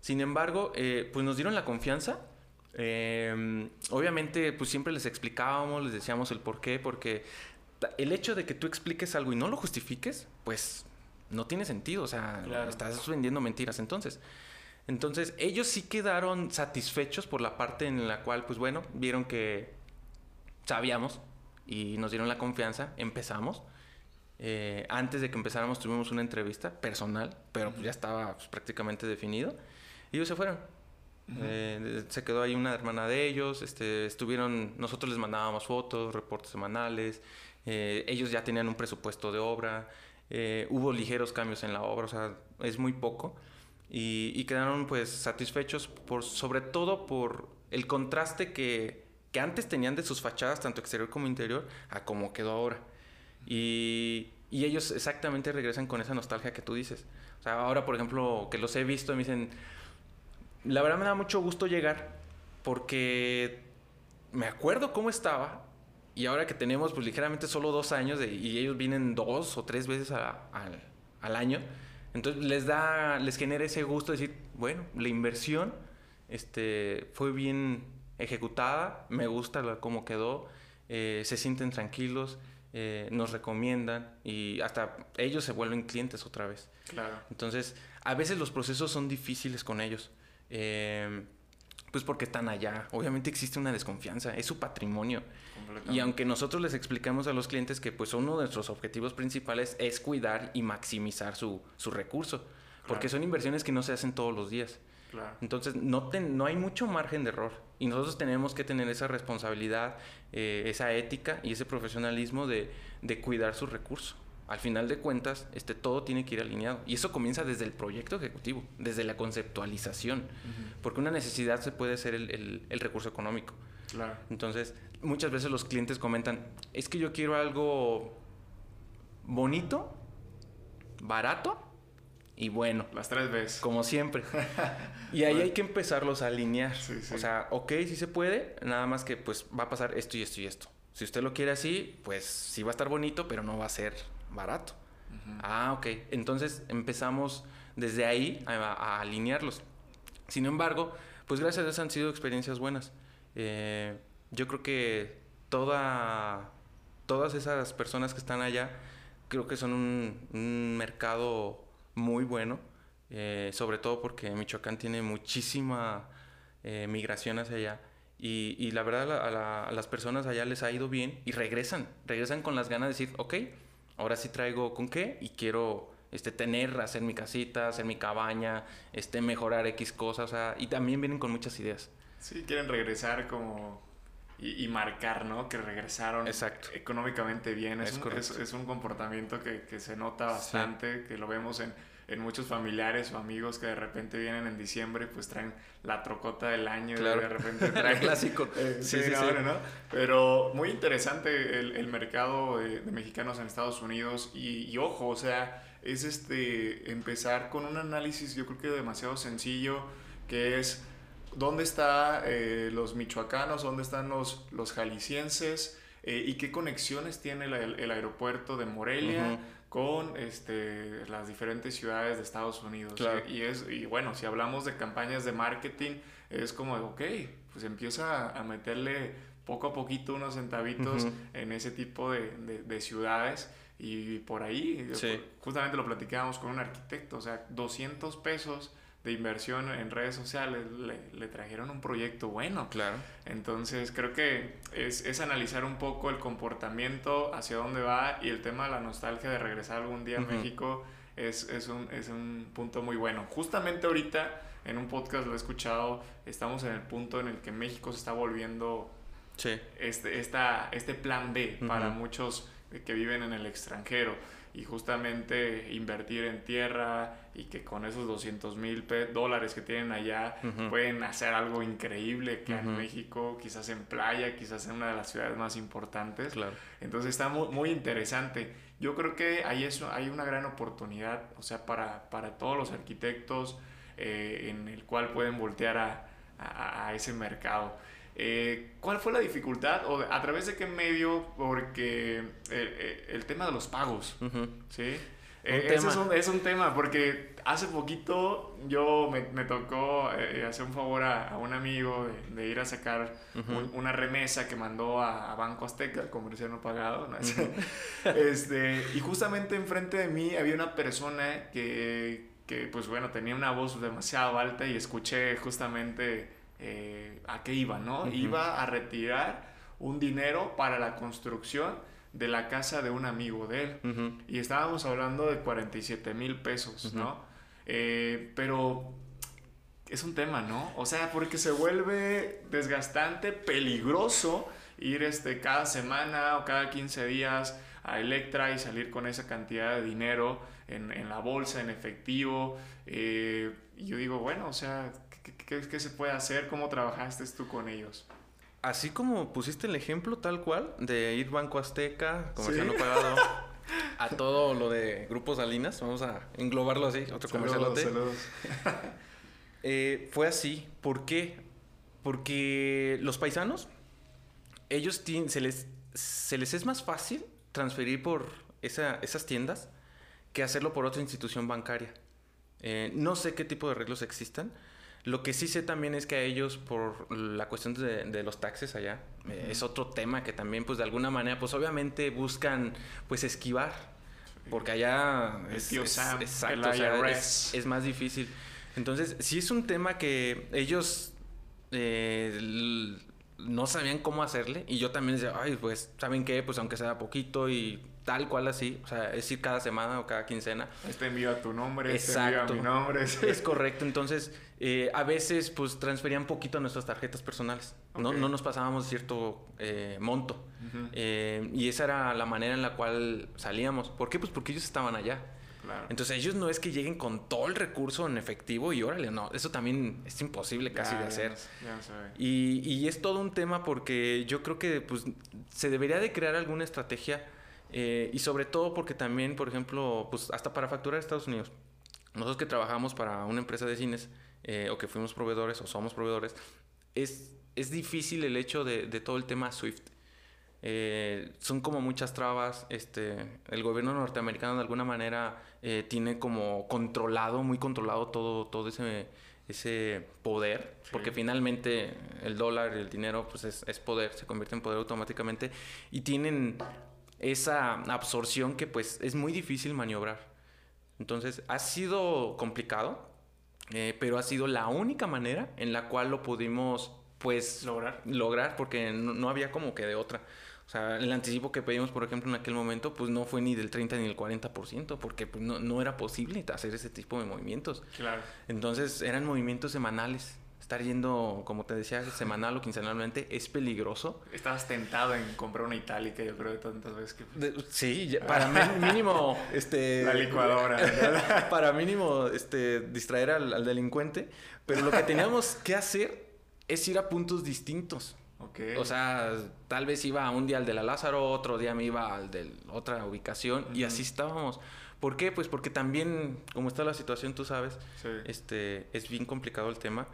Sin embargo, eh, pues nos dieron la confianza eh, obviamente, pues siempre les explicábamos, les decíamos el por qué, porque el hecho de que tú expliques algo y no lo justifiques, pues no tiene sentido, o sea, estás vendiendo mentiras entonces. Entonces, ellos sí quedaron satisfechos por la parte en la cual, pues bueno, vieron que sabíamos y nos dieron la confianza, empezamos. Eh, antes de que empezáramos tuvimos una entrevista personal, pero pues ya estaba pues, prácticamente definido. Y ellos se fueron. Eh, se quedó ahí una hermana de ellos, este, estuvieron, nosotros les mandábamos fotos, reportes semanales, eh, ellos ya tenían un presupuesto de obra, eh, hubo ligeros cambios en la obra, o sea, es muy poco, y, quedaron pues satisfechos por, sobre todo por el contraste que, que, antes tenían de sus fachadas, tanto exterior como interior, a cómo quedó ahora. Y, y ellos exactamente regresan con esa nostalgia que tú dices. O sea, ahora, por ejemplo, que los he visto, me dicen, la verdad me da mucho gusto llegar porque me acuerdo cómo estaba y ahora que tenemos pues ligeramente solo dos años y ellos vienen dos o tres veces al año, entonces les da, les genera ese gusto de decir, bueno, la inversión este, fue bien ejecutada, me gusta cómo quedó, eh, se sienten tranquilos, eh, nos recomiendan y hasta ellos se vuelven clientes otra vez. Claro. Entonces, a veces los procesos son difíciles con ellos. Em, pues porque están allá. Obviamente existe una desconfianza, es su patrimonio. Y aunque nosotros les explicamos a los clientes que pues uno de nuestros objetivos principales es cuidar y maximizar su, su recurso, porque son inversiones que no se hacen todos los días. Entonces no, no hay mucho margen de error y nosotros tenemos que tener esa responsabilidad, eh, esa ética y ese profesionalismo de, de cuidar su recurso al final de cuentas, este, todo tiene que ir alineado. Y eso comienza desde el proyecto ejecutivo, desde la conceptualización, porque una necesidad se puede ser el, recurso económico. Claro. Entonces, muchas veces los clientes comentan, es que yo quiero algo bonito, barato y bueno. Las tres veces. Como siempre. y ahí hay que empezarlos a alinear. O sea, ok, sí se puede, nada más que pues va a pasar esto y esto y esto. Si usted lo quiere así, pues sí va a estar bonito, pero no va a ser barato. Ah, ok. Entonces empezamos desde ahí a, alinearlos. Sin embargo, pues gracias a Dios han sido experiencias buenas. Eh, yo creo que toda, todas esas personas que están allá, creo que son un, mercado muy bueno, eh, sobre todo porque Michoacán tiene muchísima eh, migración hacia allá. Y, la verdad a, las personas allá les ha ido bien y regresan, regresan con las ganas de decir, ok, ahora sí traigo con qué y quiero este, tener, hacer mi casita, hacer mi cabaña, este, mejorar X cosas, y también vienen con muchas ideas. Sí, quieren regresar como y, marcar, ¿no? Que regresaron Exacto. económicamente bien. Es, un, es, un, comportamiento que, que se nota bastante, que lo vemos en, en, muchos familiares o amigos que de repente vienen en diciembre, pues traen la trocota del año y de repente traen... clásico. Eh, sí, sí, sí, ¿no? Pero muy interesante el, el mercado de, mexicanos en Estados Unidos y, y, ojo, o sea, es este empezar con un análisis yo creo que demasiado sencillo, que es dónde están eh, los michoacanos, dónde están los, los jaliscienses eh, y qué conexiones tiene el, aeropuerto de Morelia. con este, las diferentes ciudades de Estados Unidos. Y, es, y bueno, si hablamos de campañas de marketing, es como, ok, pues empieza a meterle poco a poquito unos centavitos en ese tipo de, de, ciudades. Y por ahí, justamente lo platicábamos con un arquitecto, o sea, 200 pesos de inversión en redes sociales le, trajeron un proyecto bueno. Claro. Entonces creo que es, es, analizar un poco el comportamiento, hacia dónde va y el tema de la nostalgia de regresar algún día a México es, es, un, es un punto muy bueno. Justamente ahorita en un podcast lo he escuchado, estamos en el punto en el que México se está volviendo sí. este, esta, este plan B para muchos que viven en el extranjero y justamente invertir en tierra y que con esos 200 mil dólares que tienen allá pueden hacer algo increíble que en México, quizás en playa, quizás en una de las ciudades más importantes. Claro. Entonces está muy, muy, interesante. Yo creo que ahí eso, hay una gran oportunidad, o sea, para, para todos los arquitectos eh, en el cual pueden voltear a, a, a ese mercado. Eh, ¿Cuál fue la dificultad o a través de qué medio? Porque eh, eh, el, tema de los pagos, ¿sí? ese es un, tema, porque hace poquito yo me, tocó hacer un favor a, un amigo de, ir a sacar una remesa que mandó a, Banco Azteca, el comercial no pagado. este, y justamente enfrente de mí había una persona que, que, pues bueno, tenía una voz demasiado alta y escuché justamente eh, a qué iba, ¿no? Iba a retirar un dinero para la construcción de la casa de un amigo de él. Y estábamos hablando de 47 mil pesos, ¿no? Eh, pero es un tema, ¿no? O sea, porque se vuelve desgastante, peligroso ir este, cada semana o cada 15 días a Electra y salir con esa cantidad de dinero en, la bolsa, en efectivo. Eh, y yo digo, bueno, o sea, ¿Qué, se puede hacer? ¿Cómo trabajaste tú con ellos? Así como pusiste el ejemplo tal cual de ir Banco Azteca, comercial no pagado, a todo lo de Grupos Salinas, vamos a englobarlo así, otro comercial saludos. eh, fue así. ¿Por qué? Porque los paisanos, ellos tienen, se, les, se les es más fácil transferir por esas tiendas que hacerlo por otra institución bancaria. Eh, no sé qué tipo de arreglos existan, lo que sí sé también es que a ellos, por la cuestión de, los taxes allá, eh, es otro tema que también, pues de alguna manera, pues obviamente buscan, pues esquivar, porque allá es, exacto, es, más difícil. Entonces, sí es un tema que ellos eh, no sabían cómo hacerle, y yo también decía, ay, pues, ¿saben qué? Pues aunque sea poquito y tal cual así, o sea, es ir cada semana o cada quincena. Este envía tu nombre, este Exacto. mi nombre. Es correcto, entonces eh, a veces pues transferían poquito a nuestras tarjetas personales, no, no, nos pasábamos cierto eh, monto eh, y esa era la manera en la cual salíamos. ¿Por qué? Pues porque ellos estaban allá. Claro. Entonces ellos no es que lleguen con todo el recurso en efectivo y órale, no, eso también es imposible casi de hacer. Ya, y, y, es todo un tema porque yo creo que pues se debería de crear alguna estrategia eh, y sobre todo porque también, por ejemplo, pues hasta para facturar Estados Unidos. Nosotros que trabajamos para una empresa de cines eh, o que fuimos proveedores o somos proveedores, es, es difícil el hecho de, de todo el tema SWIFT. Eh, son como muchas trabas. Este, el gobierno norteamericano de alguna manera tiene como controlado, muy controlado todo, todo ese, ese poder, porque finalmente el dólar, el dinero, pues es, es, poder, se convierte en poder automáticamente. Y tienen esa absorción que pues es muy difícil maniobrar. Entonces ha sido complicado, eh, pero ha sido la única manera en la cual lo pudimos pues lograr, lograr porque no, había como que de otra. O sea, el anticipo que pedimos, por ejemplo, en aquel momento, pues no fue ni del 30 ni del 40%, porque pues, no, no era posible hacer ese tipo de movimientos. Claro. Entonces eran movimientos semanales estar yendo, como te decía, semanal o quincenalmente es peligroso. Estabas tentado en comprar una itálica, yo creo, de tantas veces que... sí, para mínimo, este... La licuadora. para mínimo, este, distraer al, delincuente. Pero lo que teníamos que hacer es ir a puntos distintos. Okay. O sea, tal vez iba un día al de la Lázaro, otro día me iba al de otra ubicación y así estábamos. ¿Por qué? Pues porque también, como está la situación, tú sabes, este, es bien complicado el tema.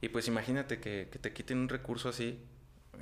Y pues imagínate que, te quiten un recurso así,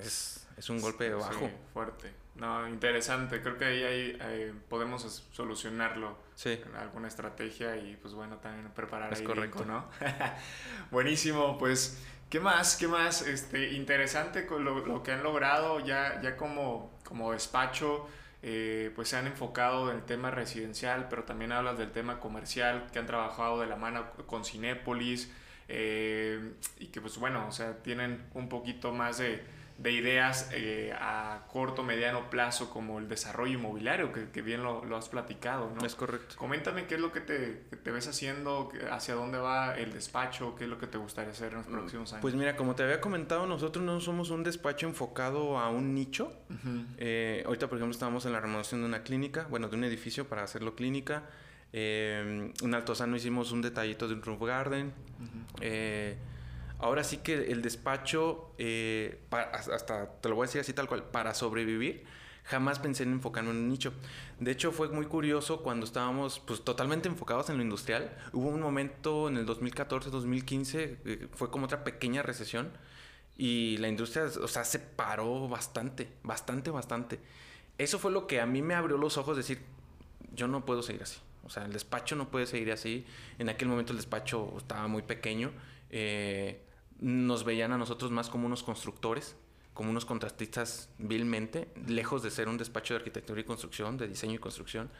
es, un golpe bajo. Sí, fuerte. No, interesante. Creo que ahí, ahí, podemos solucionarlo. Sí. Alguna estrategia y pues bueno, también preparar es correcto. ¿no? Buenísimo, pues... ¿Qué más? ¿Qué más? Este, interesante con lo, que han logrado ya, ya como, como despacho. Eh, pues se han enfocado en el tema residencial, pero también hablas del tema comercial, que han trabajado de la mano con Cinépolis, eh, y que pues bueno, o sea, tienen un poquito más de, de ideas eh, a corto, mediano plazo, como el desarrollo inmobiliario, que, bien lo, has platicado, ¿no? Es correcto. Coméntame qué es lo que te, te, ves haciendo, hacia dónde va el despacho, qué es lo que te gustaría hacer en los mm, próximos años. Pues mira, como te había comentado, nosotros no somos un despacho enfocado a un nicho. Eh, ahorita, por ejemplo, estamos en la remodelación de una clínica, bueno, de un edificio para hacerlo clínica. Eh, en Altozano hicimos un detallito de un roof garden. eh, Ahora sí que el despacho, eh, hasta te lo voy a decir así tal cual, para sobrevivir, jamás pensé en enfocarme en un nicho. De hecho, fue muy curioso cuando estábamos pues, totalmente enfocados en lo industrial. Hubo un momento en el 2014-2015, eh, fue como otra pequeña recesión y la industria, o sea, se paró bastante, bastante, bastante. Eso fue lo que a mí me abrió los ojos, decir, yo no puedo seguir así. O sea, el despacho no puede seguir así. En aquel momento el despacho estaba muy pequeño. Eh, nos veían a nosotros más como unos constructores, como unos contratistas vilmente, lejos de ser un despacho de arquitectura y construcción, de diseño y construcción.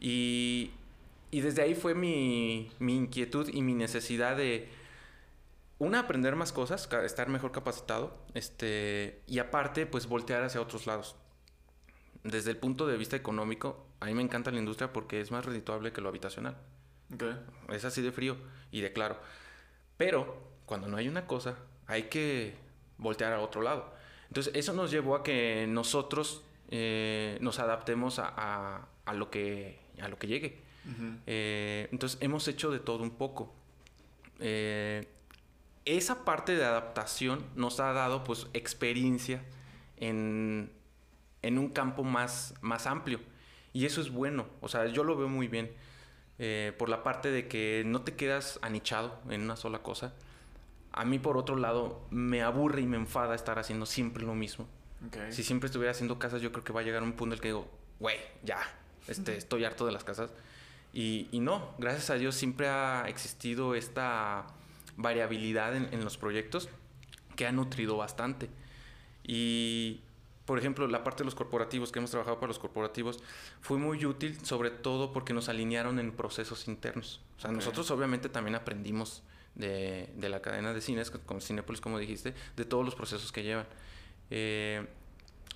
Y, y desde ahí fue mi, mi, inquietud y mi necesidad de, una, aprender más cosas, estar mejor capacitado, este, y aparte, pues voltear hacia otros lados. Desde el punto de vista económico, a mí me encanta la industria porque es más redituable que lo habitacional. Es así de frío y de claro. Pero cuando no hay una cosa, hay que voltear a otro lado. Entonces, eso nos llevó a que nosotros eh, nos adaptemos a, lo que, a lo que llegue. Eh, entonces, hemos hecho de todo un poco. Eh, esa parte de adaptación nos ha dado pues experiencia en, en un campo más, más amplio. Y eso es bueno, o sea, yo lo veo muy bien. por la parte de que no te quedas anichado en una sola cosa, a mí, por otro lado, me aburre y me enfada estar haciendo siempre lo mismo. Si siempre estuviera haciendo casas, yo creo que va a llegar un punto en el que digo, güey, ya, este, estoy harto de las casas. Y, no, gracias a Dios siempre ha existido esta variabilidad en, los proyectos que ha nutrido bastante. Y, por ejemplo, la parte de los corporativos, que hemos trabajado para los corporativos, fue muy útil, sobre todo porque nos alinearon en procesos internos. O sea, nosotros obviamente también aprendimos de, de la cadena de cines, con Cinepolis, como dijiste, de todos los procesos que llevan. Eh,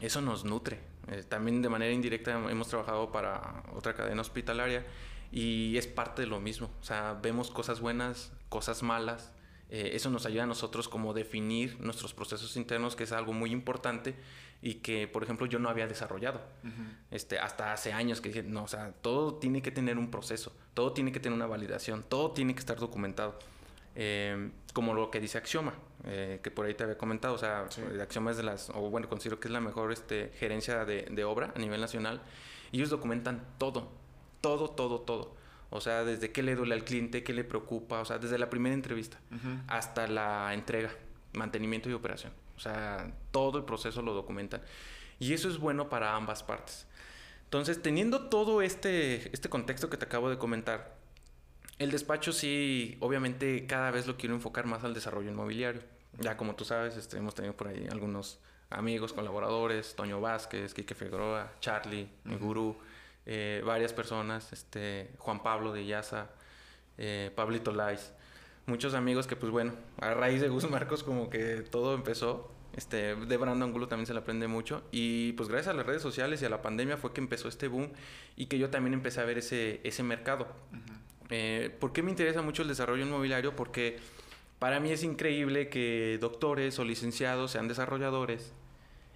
eso nos nutre. Eh, también de manera indirecta hemos trabajado para otra cadena hospitalaria y es parte de lo mismo. O sea, vemos cosas buenas, cosas malas. Eh, eso nos ayuda a nosotros como definir nuestros procesos internos, que es algo muy importante y que, por ejemplo, yo no había desarrollado. este, hasta hace años que dije, no, o sea, todo tiene que tener un proceso, todo tiene que tener una validación, todo tiene que estar documentado. Em, como lo que dice Axioma, eh, que por ahí te había comentado, o sea, Axioma es de las, o bueno, considero que es la mejor este, gerencia de, de obra a nivel nacional, y ellos documentan todo, todo, todo, todo. O sea, desde qué le duele al cliente, qué le preocupa, o sea, desde la primera entrevista hasta la entrega, mantenimiento y operación. O sea, todo el proceso lo documentan. Y eso es bueno para ambas partes. Entonces, teniendo todo este, este contexto que te acabo de comentar, el despacho sí, obviamente cada vez lo quiero enfocar más al desarrollo inmobiliario. Ya como tú sabes, este, hemos tenido por ahí algunos amigos, colaboradores, Toño Vázquez, Quique Figueroa, Charlie, mi gurú, eh, varias personas, este, Juan Pablo de Yaza, eh, Pablito Lais, muchos amigos que pues bueno, a raíz de Gus Marcos como que todo empezó. Este, de Brando Angulo también se le aprende mucho. Y pues gracias a las redes sociales y a la pandemia fue que empezó este boom y que yo también empecé a ver ese, ese mercado. Eh, ¿Por qué me interesa mucho el desarrollo inmobiliario? Porque para mí es increíble que doctores o licenciados sean desarrolladores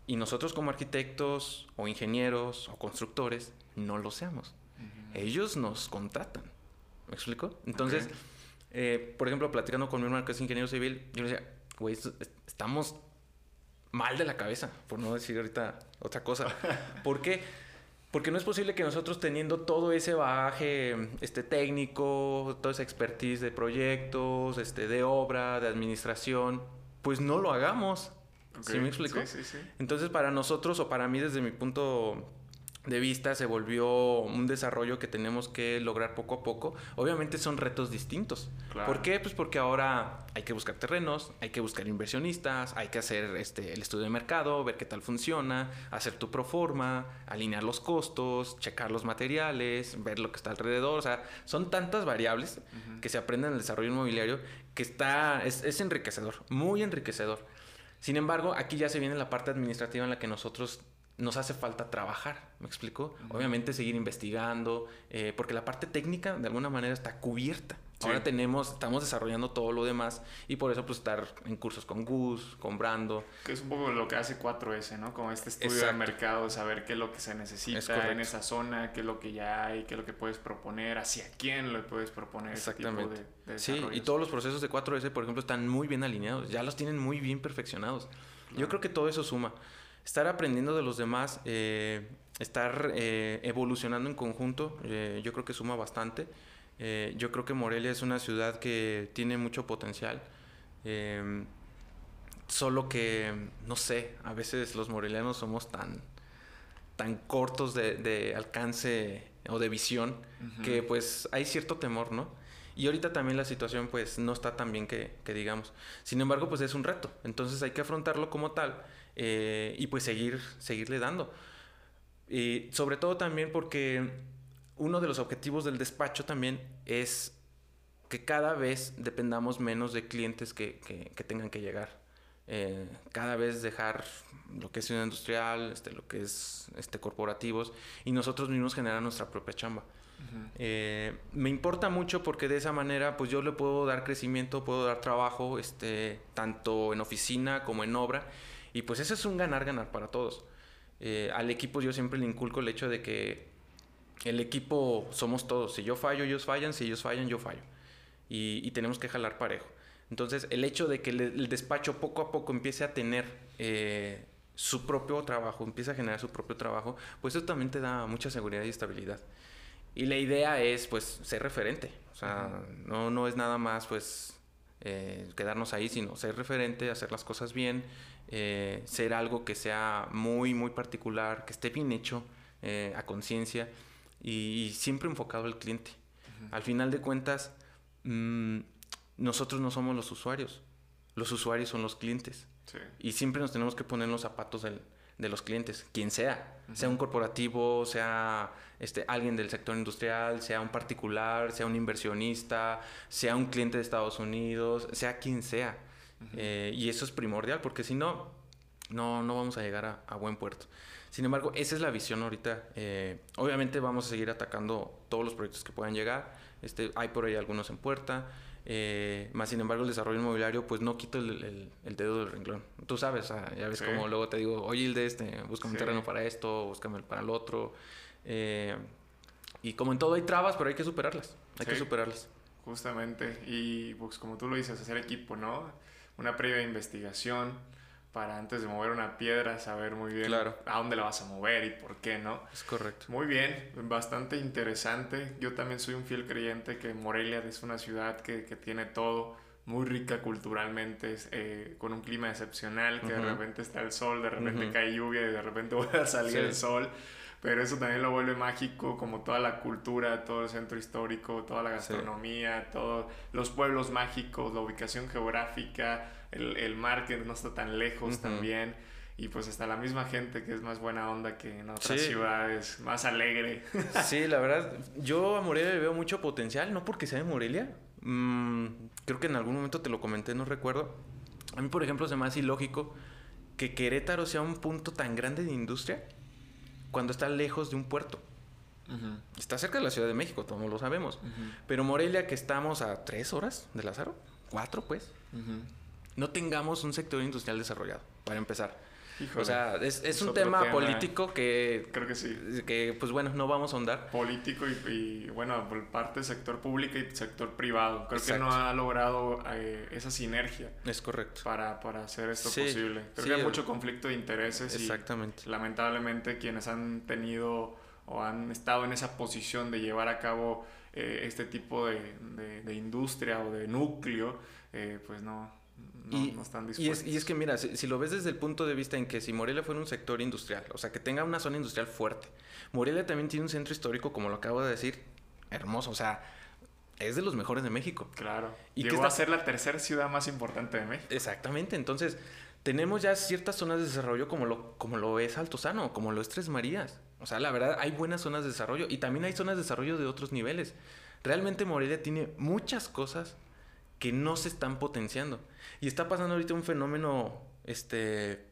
y nosotros como arquitectos o ingenieros o constructores no lo seamos. Ellos nos contratan. ¿Me explico? Entonces, eh, por ejemplo, platicando con mi hermano que es ingeniero civil, yo le decía, güey, estamos mal de la cabeza, por no decir ahorita otra cosa. ¿Por qué? Porque no es posible que nosotros teniendo todo ese bagaje este, técnico, toda esa expertise de proyectos, este, de obra, de administración, pues no lo hagamos. ¿Sí me explico? Sí, sí, sí. Entonces, para nosotros, o para mí desde mi punto de vista se volvió un desarrollo que tenemos que lograr poco a poco. Obviamente son retos distintos. ¿Por qué? Pues porque ahora hay que buscar terrenos, hay que buscar inversionistas, hay que hacer este, el estudio de mercado, ver qué tal funciona, hacer tu proforma, alinear los costos, checar los materiales, ver lo que está alrededor. O sea, son tantas variables que se aprenden en el desarrollo inmobiliario que está, es, es enriquecedor, muy enriquecedor. Sin embargo, aquí ya se viene la parte administrativa en la que nosotros nos hace falta trabajar, ¿me explico? Obviamente seguir investigando, eh, porque la parte técnica de alguna manera está cubierta. Ahora tenemos, estamos desarrollando todo lo demás y por eso pues estar en cursos con Gus, con Brando. Que es un poco lo que hace 4S, ¿no? Como este estudio de mercado, saber qué es lo que se necesita en esa zona, qué es lo que ya hay, qué es lo que puedes proponer, hacia quién lo puedes proponer. Exactamente. sí, y todos los procesos de 4S, por ejemplo, están muy bien alineados, ya los tienen muy bien perfeccionados. Yo creo que todo eso suma. Estar aprendiendo de los demás, eh, estar eh, evolucionando en conjunto, eh, yo creo que suma bastante. Yo creo que Morelia es una ciudad que tiene mucho potencial. Em, solo que, no sé, a veces los morelianos somos tan, tan cortos de, alcance o de visión que pues hay cierto temor, ¿no? Y ahorita también la situación pues no está tan bien que, digamos. Sin embargo, pues es un reto. Entonces hay que afrontarlo como tal eh, y pues seguir, seguirle dando. Y sobre todo también porque uno de los objetivos del despacho también es que cada vez dependamos menos de clientes que, tengan que llegar. Eh, cada vez dejar lo que es ciudad industrial, este, lo que es este, corporativos y nosotros mismos generar nuestra propia chamba. Eh, me importa mucho porque de esa manera pues yo le puedo dar crecimiento, puedo dar trabajo, este, tanto en oficina como en obra y pues eso es un ganar-ganar para todos. Eh, al equipo yo siempre le inculco el hecho de que el equipo somos todos. Si yo fallo, ellos fallan. Si ellos fallan, yo fallo. Y, tenemos que jalar parejo. Entonces, el hecho de que el, despacho poco a poco empiece a tener eh, su propio trabajo, empiece a generar su propio trabajo, pues eso también te da mucha seguridad y estabilidad. Y la idea es, pues, ser referente. O sea, no, no es nada más, pues, eh, quedarnos ahí, sino ser referente, hacer las cosas bien, eh, ser algo que sea muy, muy particular, que esté bien hecho a conciencia y, siempre enfocado al cliente. Al final de cuentas, mm, nosotros no somos los usuarios, los usuarios son los clientes. Y siempre nos tenemos que poner los zapatos de los clientes, quien sea, sea un corporativo, sea este, alguien del sector industrial, sea un particular, sea un inversionista, sea un cliente de Estados Unidos, sea quien sea. Eh, y eso es primordial, porque si no, no, no vamos a llegar a buen puerto. Sin embargo, esa es la visión ahorita. Eh, obviamente vamos a seguir atacando todos los proyectos que puedan llegar. Este, hay por ahí algunos en puerta. Eh, más sin embargo, el desarrollo inmobiliario, pues no quito el, dedo del renglón. Tú sabes, ya ves como luego te digo, oye, de este, búscame un terreno para esto, búscame para el otro. Eh, y como en todo hay trabas, pero hay que superarlas. Hay que superarlas. Justamente. Y pues como tú lo dices, hacer equipo, ¿no? Una previa investigación para antes de mover una piedra saber muy bien a dónde la vas a mover y por qué, ¿no? Es correcto. Muy bien, bastante interesante. Yo también soy un fiel creyente que Morelia es una ciudad que, que tiene todo, muy rica culturalmente, eh, con un clima excepcional, que de repente está el sol, de repente cae lluvia y de repente vuelve a salir el sol. Pero eso también lo vuelve mágico, como toda la cultura, todo el centro histórico, toda la gastronomía, todos los pueblos mágicos, la ubicación geográfica, el, el mar que no está tan lejos también. Y pues hasta la misma gente que es más buena onda que en otras ciudades, más alegre. sí, la verdad, yo a Morelia le veo mucho potencial, no porque sea de Morelia. Mm, creo que en algún momento te lo comenté, no recuerdo. A mí, por ejemplo, se me hace ilógico que Querétaro sea un punto tan grande de industria cuando está lejos de un puerto. Está cerca de la Ciudad de México, todos lo sabemos. Pero Morelia, que estamos a tres horas de Lázaro, cuatro pues, no tengamos un sector industrial desarrollado, para empezar. O sea, es, un tema, político que... Creo que sí. Que, pues bueno, no vamos a ahondar. Político y, bueno, por parte sector público y sector privado. Creo que no ha logrado eh, esa sinergia. Es correcto. Para, para hacer esto posible. Creo que hay mucho conflicto de intereses. Exactamente. Y, lamentablemente quienes han tenido o han estado en esa posición de llevar a cabo eh, este tipo de, de, industria o de núcleo, eh, pues no, y, están y, es, y, es, que mira, si, lo ves desde el punto de vista en que si Morelia fuera un sector industrial, o sea, que tenga una zona industrial fuerte, Morelia también tiene un centro histórico, como lo acabo de decir, hermoso, o sea, es de los mejores de México. Claro. Y que va a ser la tercera ciudad más importante de México. Exactamente, entonces tenemos ya ciertas zonas de desarrollo como lo, como lo es Altozano, como lo es Tres Marías. O sea, la verdad, hay buenas zonas de desarrollo y también hay zonas de desarrollo de otros niveles. Realmente Morelia tiene muchas cosas que no se están potenciando. Y está pasando ahorita un fenómeno este,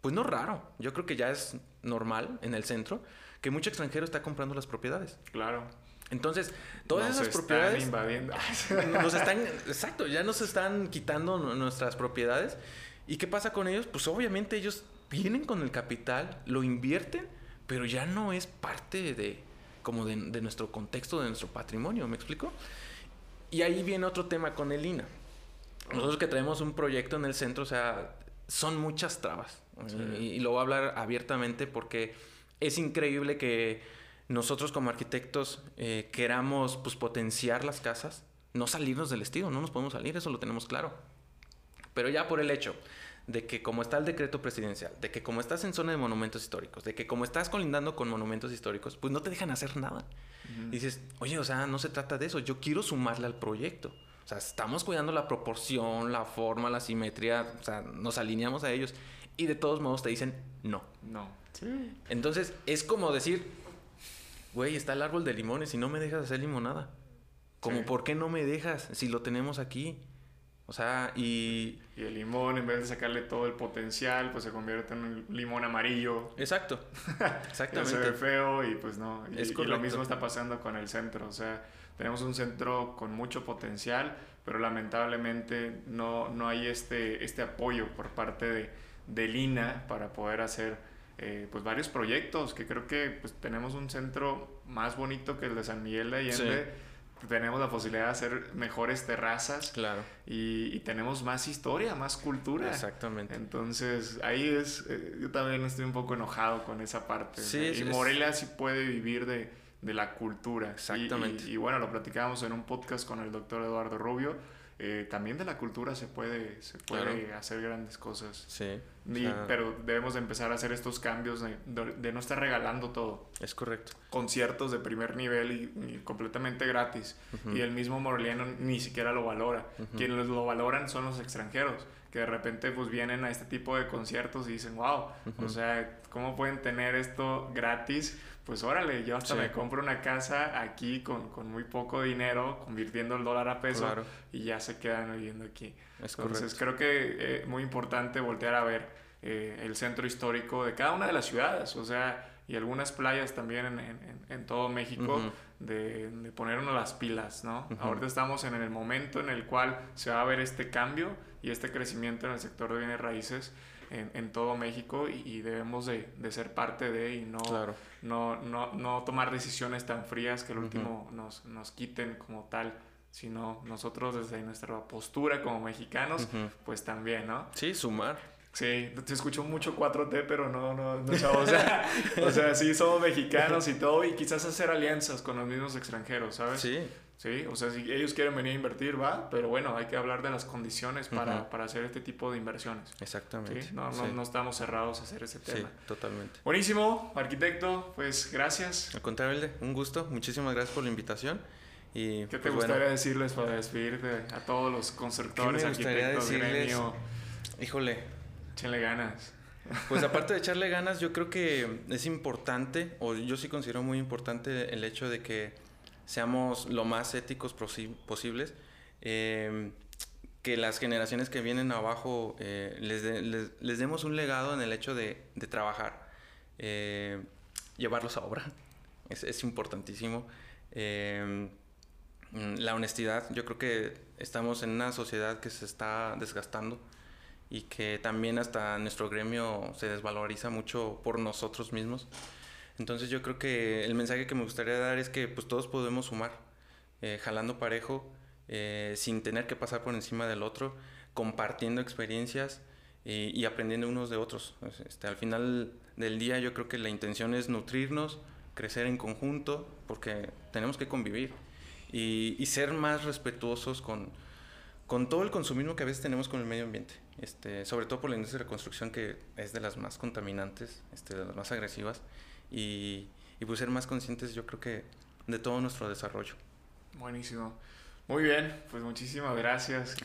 pues no raro, yo creo que ya es normal en el centro que mucho extranjero está comprando las propiedades. Claro. Entonces, todas esas propiedades. Invadiendo. nos están. Exacto, ya nos están quitando nuestras propiedades. ¿Y qué pasa con ellos? Pues obviamente ellos vienen con el capital, lo invierten, pero ya no es parte de. como de, nuestro contexto, de nuestro patrimonio, ¿me explico? Y ahí viene otro tema con el INA. Nosotros que traemos un proyecto en el centro, o sea, son muchas trabas. y lo voy a hablar abiertamente porque es increíble que nosotros como arquitectos eh, queramos pues, potenciar las casas, no salirnos del estilo, no nos podemos salir, eso lo tenemos claro. Pero ya por el hecho de que como está el decreto presidencial, de que como estás en zona de monumentos históricos, de que como estás colindando con monumentos históricos, pues no te dejan hacer nada. Y dices, oye, o sea, no se trata de eso, yo quiero sumarle al proyecto. O sea, estamos cuidando la proporción, la forma, la simetría, o sea, nos alineamos a ellos. Y de todos modos te dicen, no. No. Entonces, es como decir, güey, está el árbol de limones y no me dejas hacer limonada. Como, ¿por qué no me dejas si lo tenemos aquí? O sea, y... Y el limón, en vez de sacarle todo el potencial, pues se convierte en un limón amarillo. Exacto. Exactamente. se ve feo y pues no. Y, y, lo mismo está pasando con el centro. O sea, tenemos un centro con mucho potencial, pero lamentablemente no, no hay este, este apoyo por parte de, de Lina para poder hacer eh, pues varios proyectos, que creo que pues, tenemos un centro más bonito que el de San Miguel de Allende. Tenemos la posibilidad de hacer mejores terrazas. Claro. Y, tenemos más historia, más cultura. Exactamente. Entonces, ahí es. Eh, yo también estoy un poco enojado con esa parte. Sí, y Morelia sí puede vivir de, de la cultura. Exactamente. Y, y, bueno, lo platicábamos en un podcast con el doctor Eduardo Rubio eh, también de la cultura se puede, se puede hacer grandes cosas. Sí. pero debemos de empezar a hacer estos cambios de, no estar regalando todo. Es correcto. Conciertos de primer nivel y, completamente gratis. Y el mismo moreliano ni siquiera lo valora. Quienes lo valoran son los extranjeros, que de repente pues vienen a este tipo de conciertos y dicen, wow, o sea, ¿cómo pueden tener esto gratis? Pues órale, yo hasta me compro una casa aquí con, con, muy poco dinero, convirtiendo el dólar a peso y ya se quedan viviendo aquí. Entonces creo que es eh, muy importante voltear a ver eh, el centro histórico de cada una de las ciudades, o sea, y algunas playas también en, en, en todo México, de, de, ponernos las pilas, ¿no? Ahorita estamos en el momento en el cual se va a ver este cambio y este crecimiento en el sector de bienes raíces en, en todo México y, debemos de, de, ser parte de y no, no, no, no, tomar decisiones tan frías que al último nos, nos quiten como tal sino nosotros desde nuestra postura como mexicanos, pues también, ¿no? Sí, sumar. Sí, te escucho mucho 4T, pero no, no, no, o sea, o sea, sí somos mexicanos y todo, y quizás hacer alianzas con los mismos extranjeros, ¿sabes? Sí, Sí, o sea, si ellos quieren venir a invertir, va, pero bueno, hay que hablar de las condiciones para, para hacer este tipo de inversiones. Exactamente. No, no, no, estamos cerrados a hacer ese tema. Sí, totalmente. Buenísimo, arquitecto, pues gracias. Al contrario, un gusto, muchísimas gracias por la invitación. Y, ¿Qué te pues, gustaría decirles para despedirte a todos los constructores, ¿Qué me gustaría arquitectos, decirles? gremio? Híjole. Échenle ganas. Pues aparte de echarle ganas, yo creo que es importante, o yo sí considero muy importante el hecho de que seamos lo más éticos posibles, eh, que las generaciones que vienen abajo eh, les, les, demos un legado en el hecho de, de trabajar, eh, llevarlos a obra, es, es importantísimo. la honestidad, yo creo que estamos en una sociedad que se está desgastando y que también hasta nuestro gremio se desvaloriza mucho por nosotros mismos. Entonces yo creo que el mensaje que me gustaría dar es que pues todos podemos sumar, eh, jalando parejo, eh, sin tener que pasar por encima del otro, compartiendo experiencias y, aprendiendo unos de otros. Este, al final del día yo creo que la intención es nutrirnos, crecer en conjunto, porque tenemos que convivir y, ser más respetuosos con, con todo el consumismo que a veces tenemos con el medio ambiente. Este, sobre todo por la industria de la construcción que es de las más contaminantes, este, de las más agresivas y, y pues ser más conscientes yo creo que de todo nuestro desarrollo. Buenísimo. Muy bien, pues muchísimas gracias.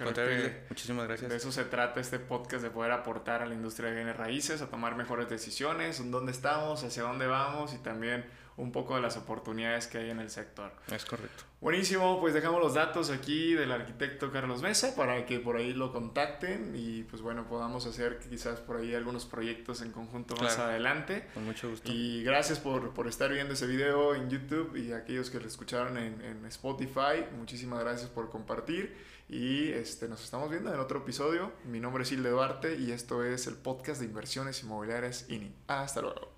muchísimas gracias. De eso se trata este podcast, de poder aportar a la industria de bienes raíces, a tomar mejores decisiones, en dónde estamos, hacia dónde vamos y también un poco de las oportunidades que hay en el sector. Es correcto. Buenísimo, pues dejamos los datos aquí del arquitecto Carlos Mesa para que por ahí lo contacten y pues bueno, podamos hacer quizás por ahí algunos proyectos en conjunto más adelante. Con mucho gusto. Y gracias por, por, estar viendo ese video en YouTube y aquellos que lo escucharon en, en Spotify, muchísimas gracias por compartir y este, nos estamos viendo en otro episodio. Mi nombre es Hilde Duarte y esto es el podcast de inversiones inmobiliarias INI. Hasta luego.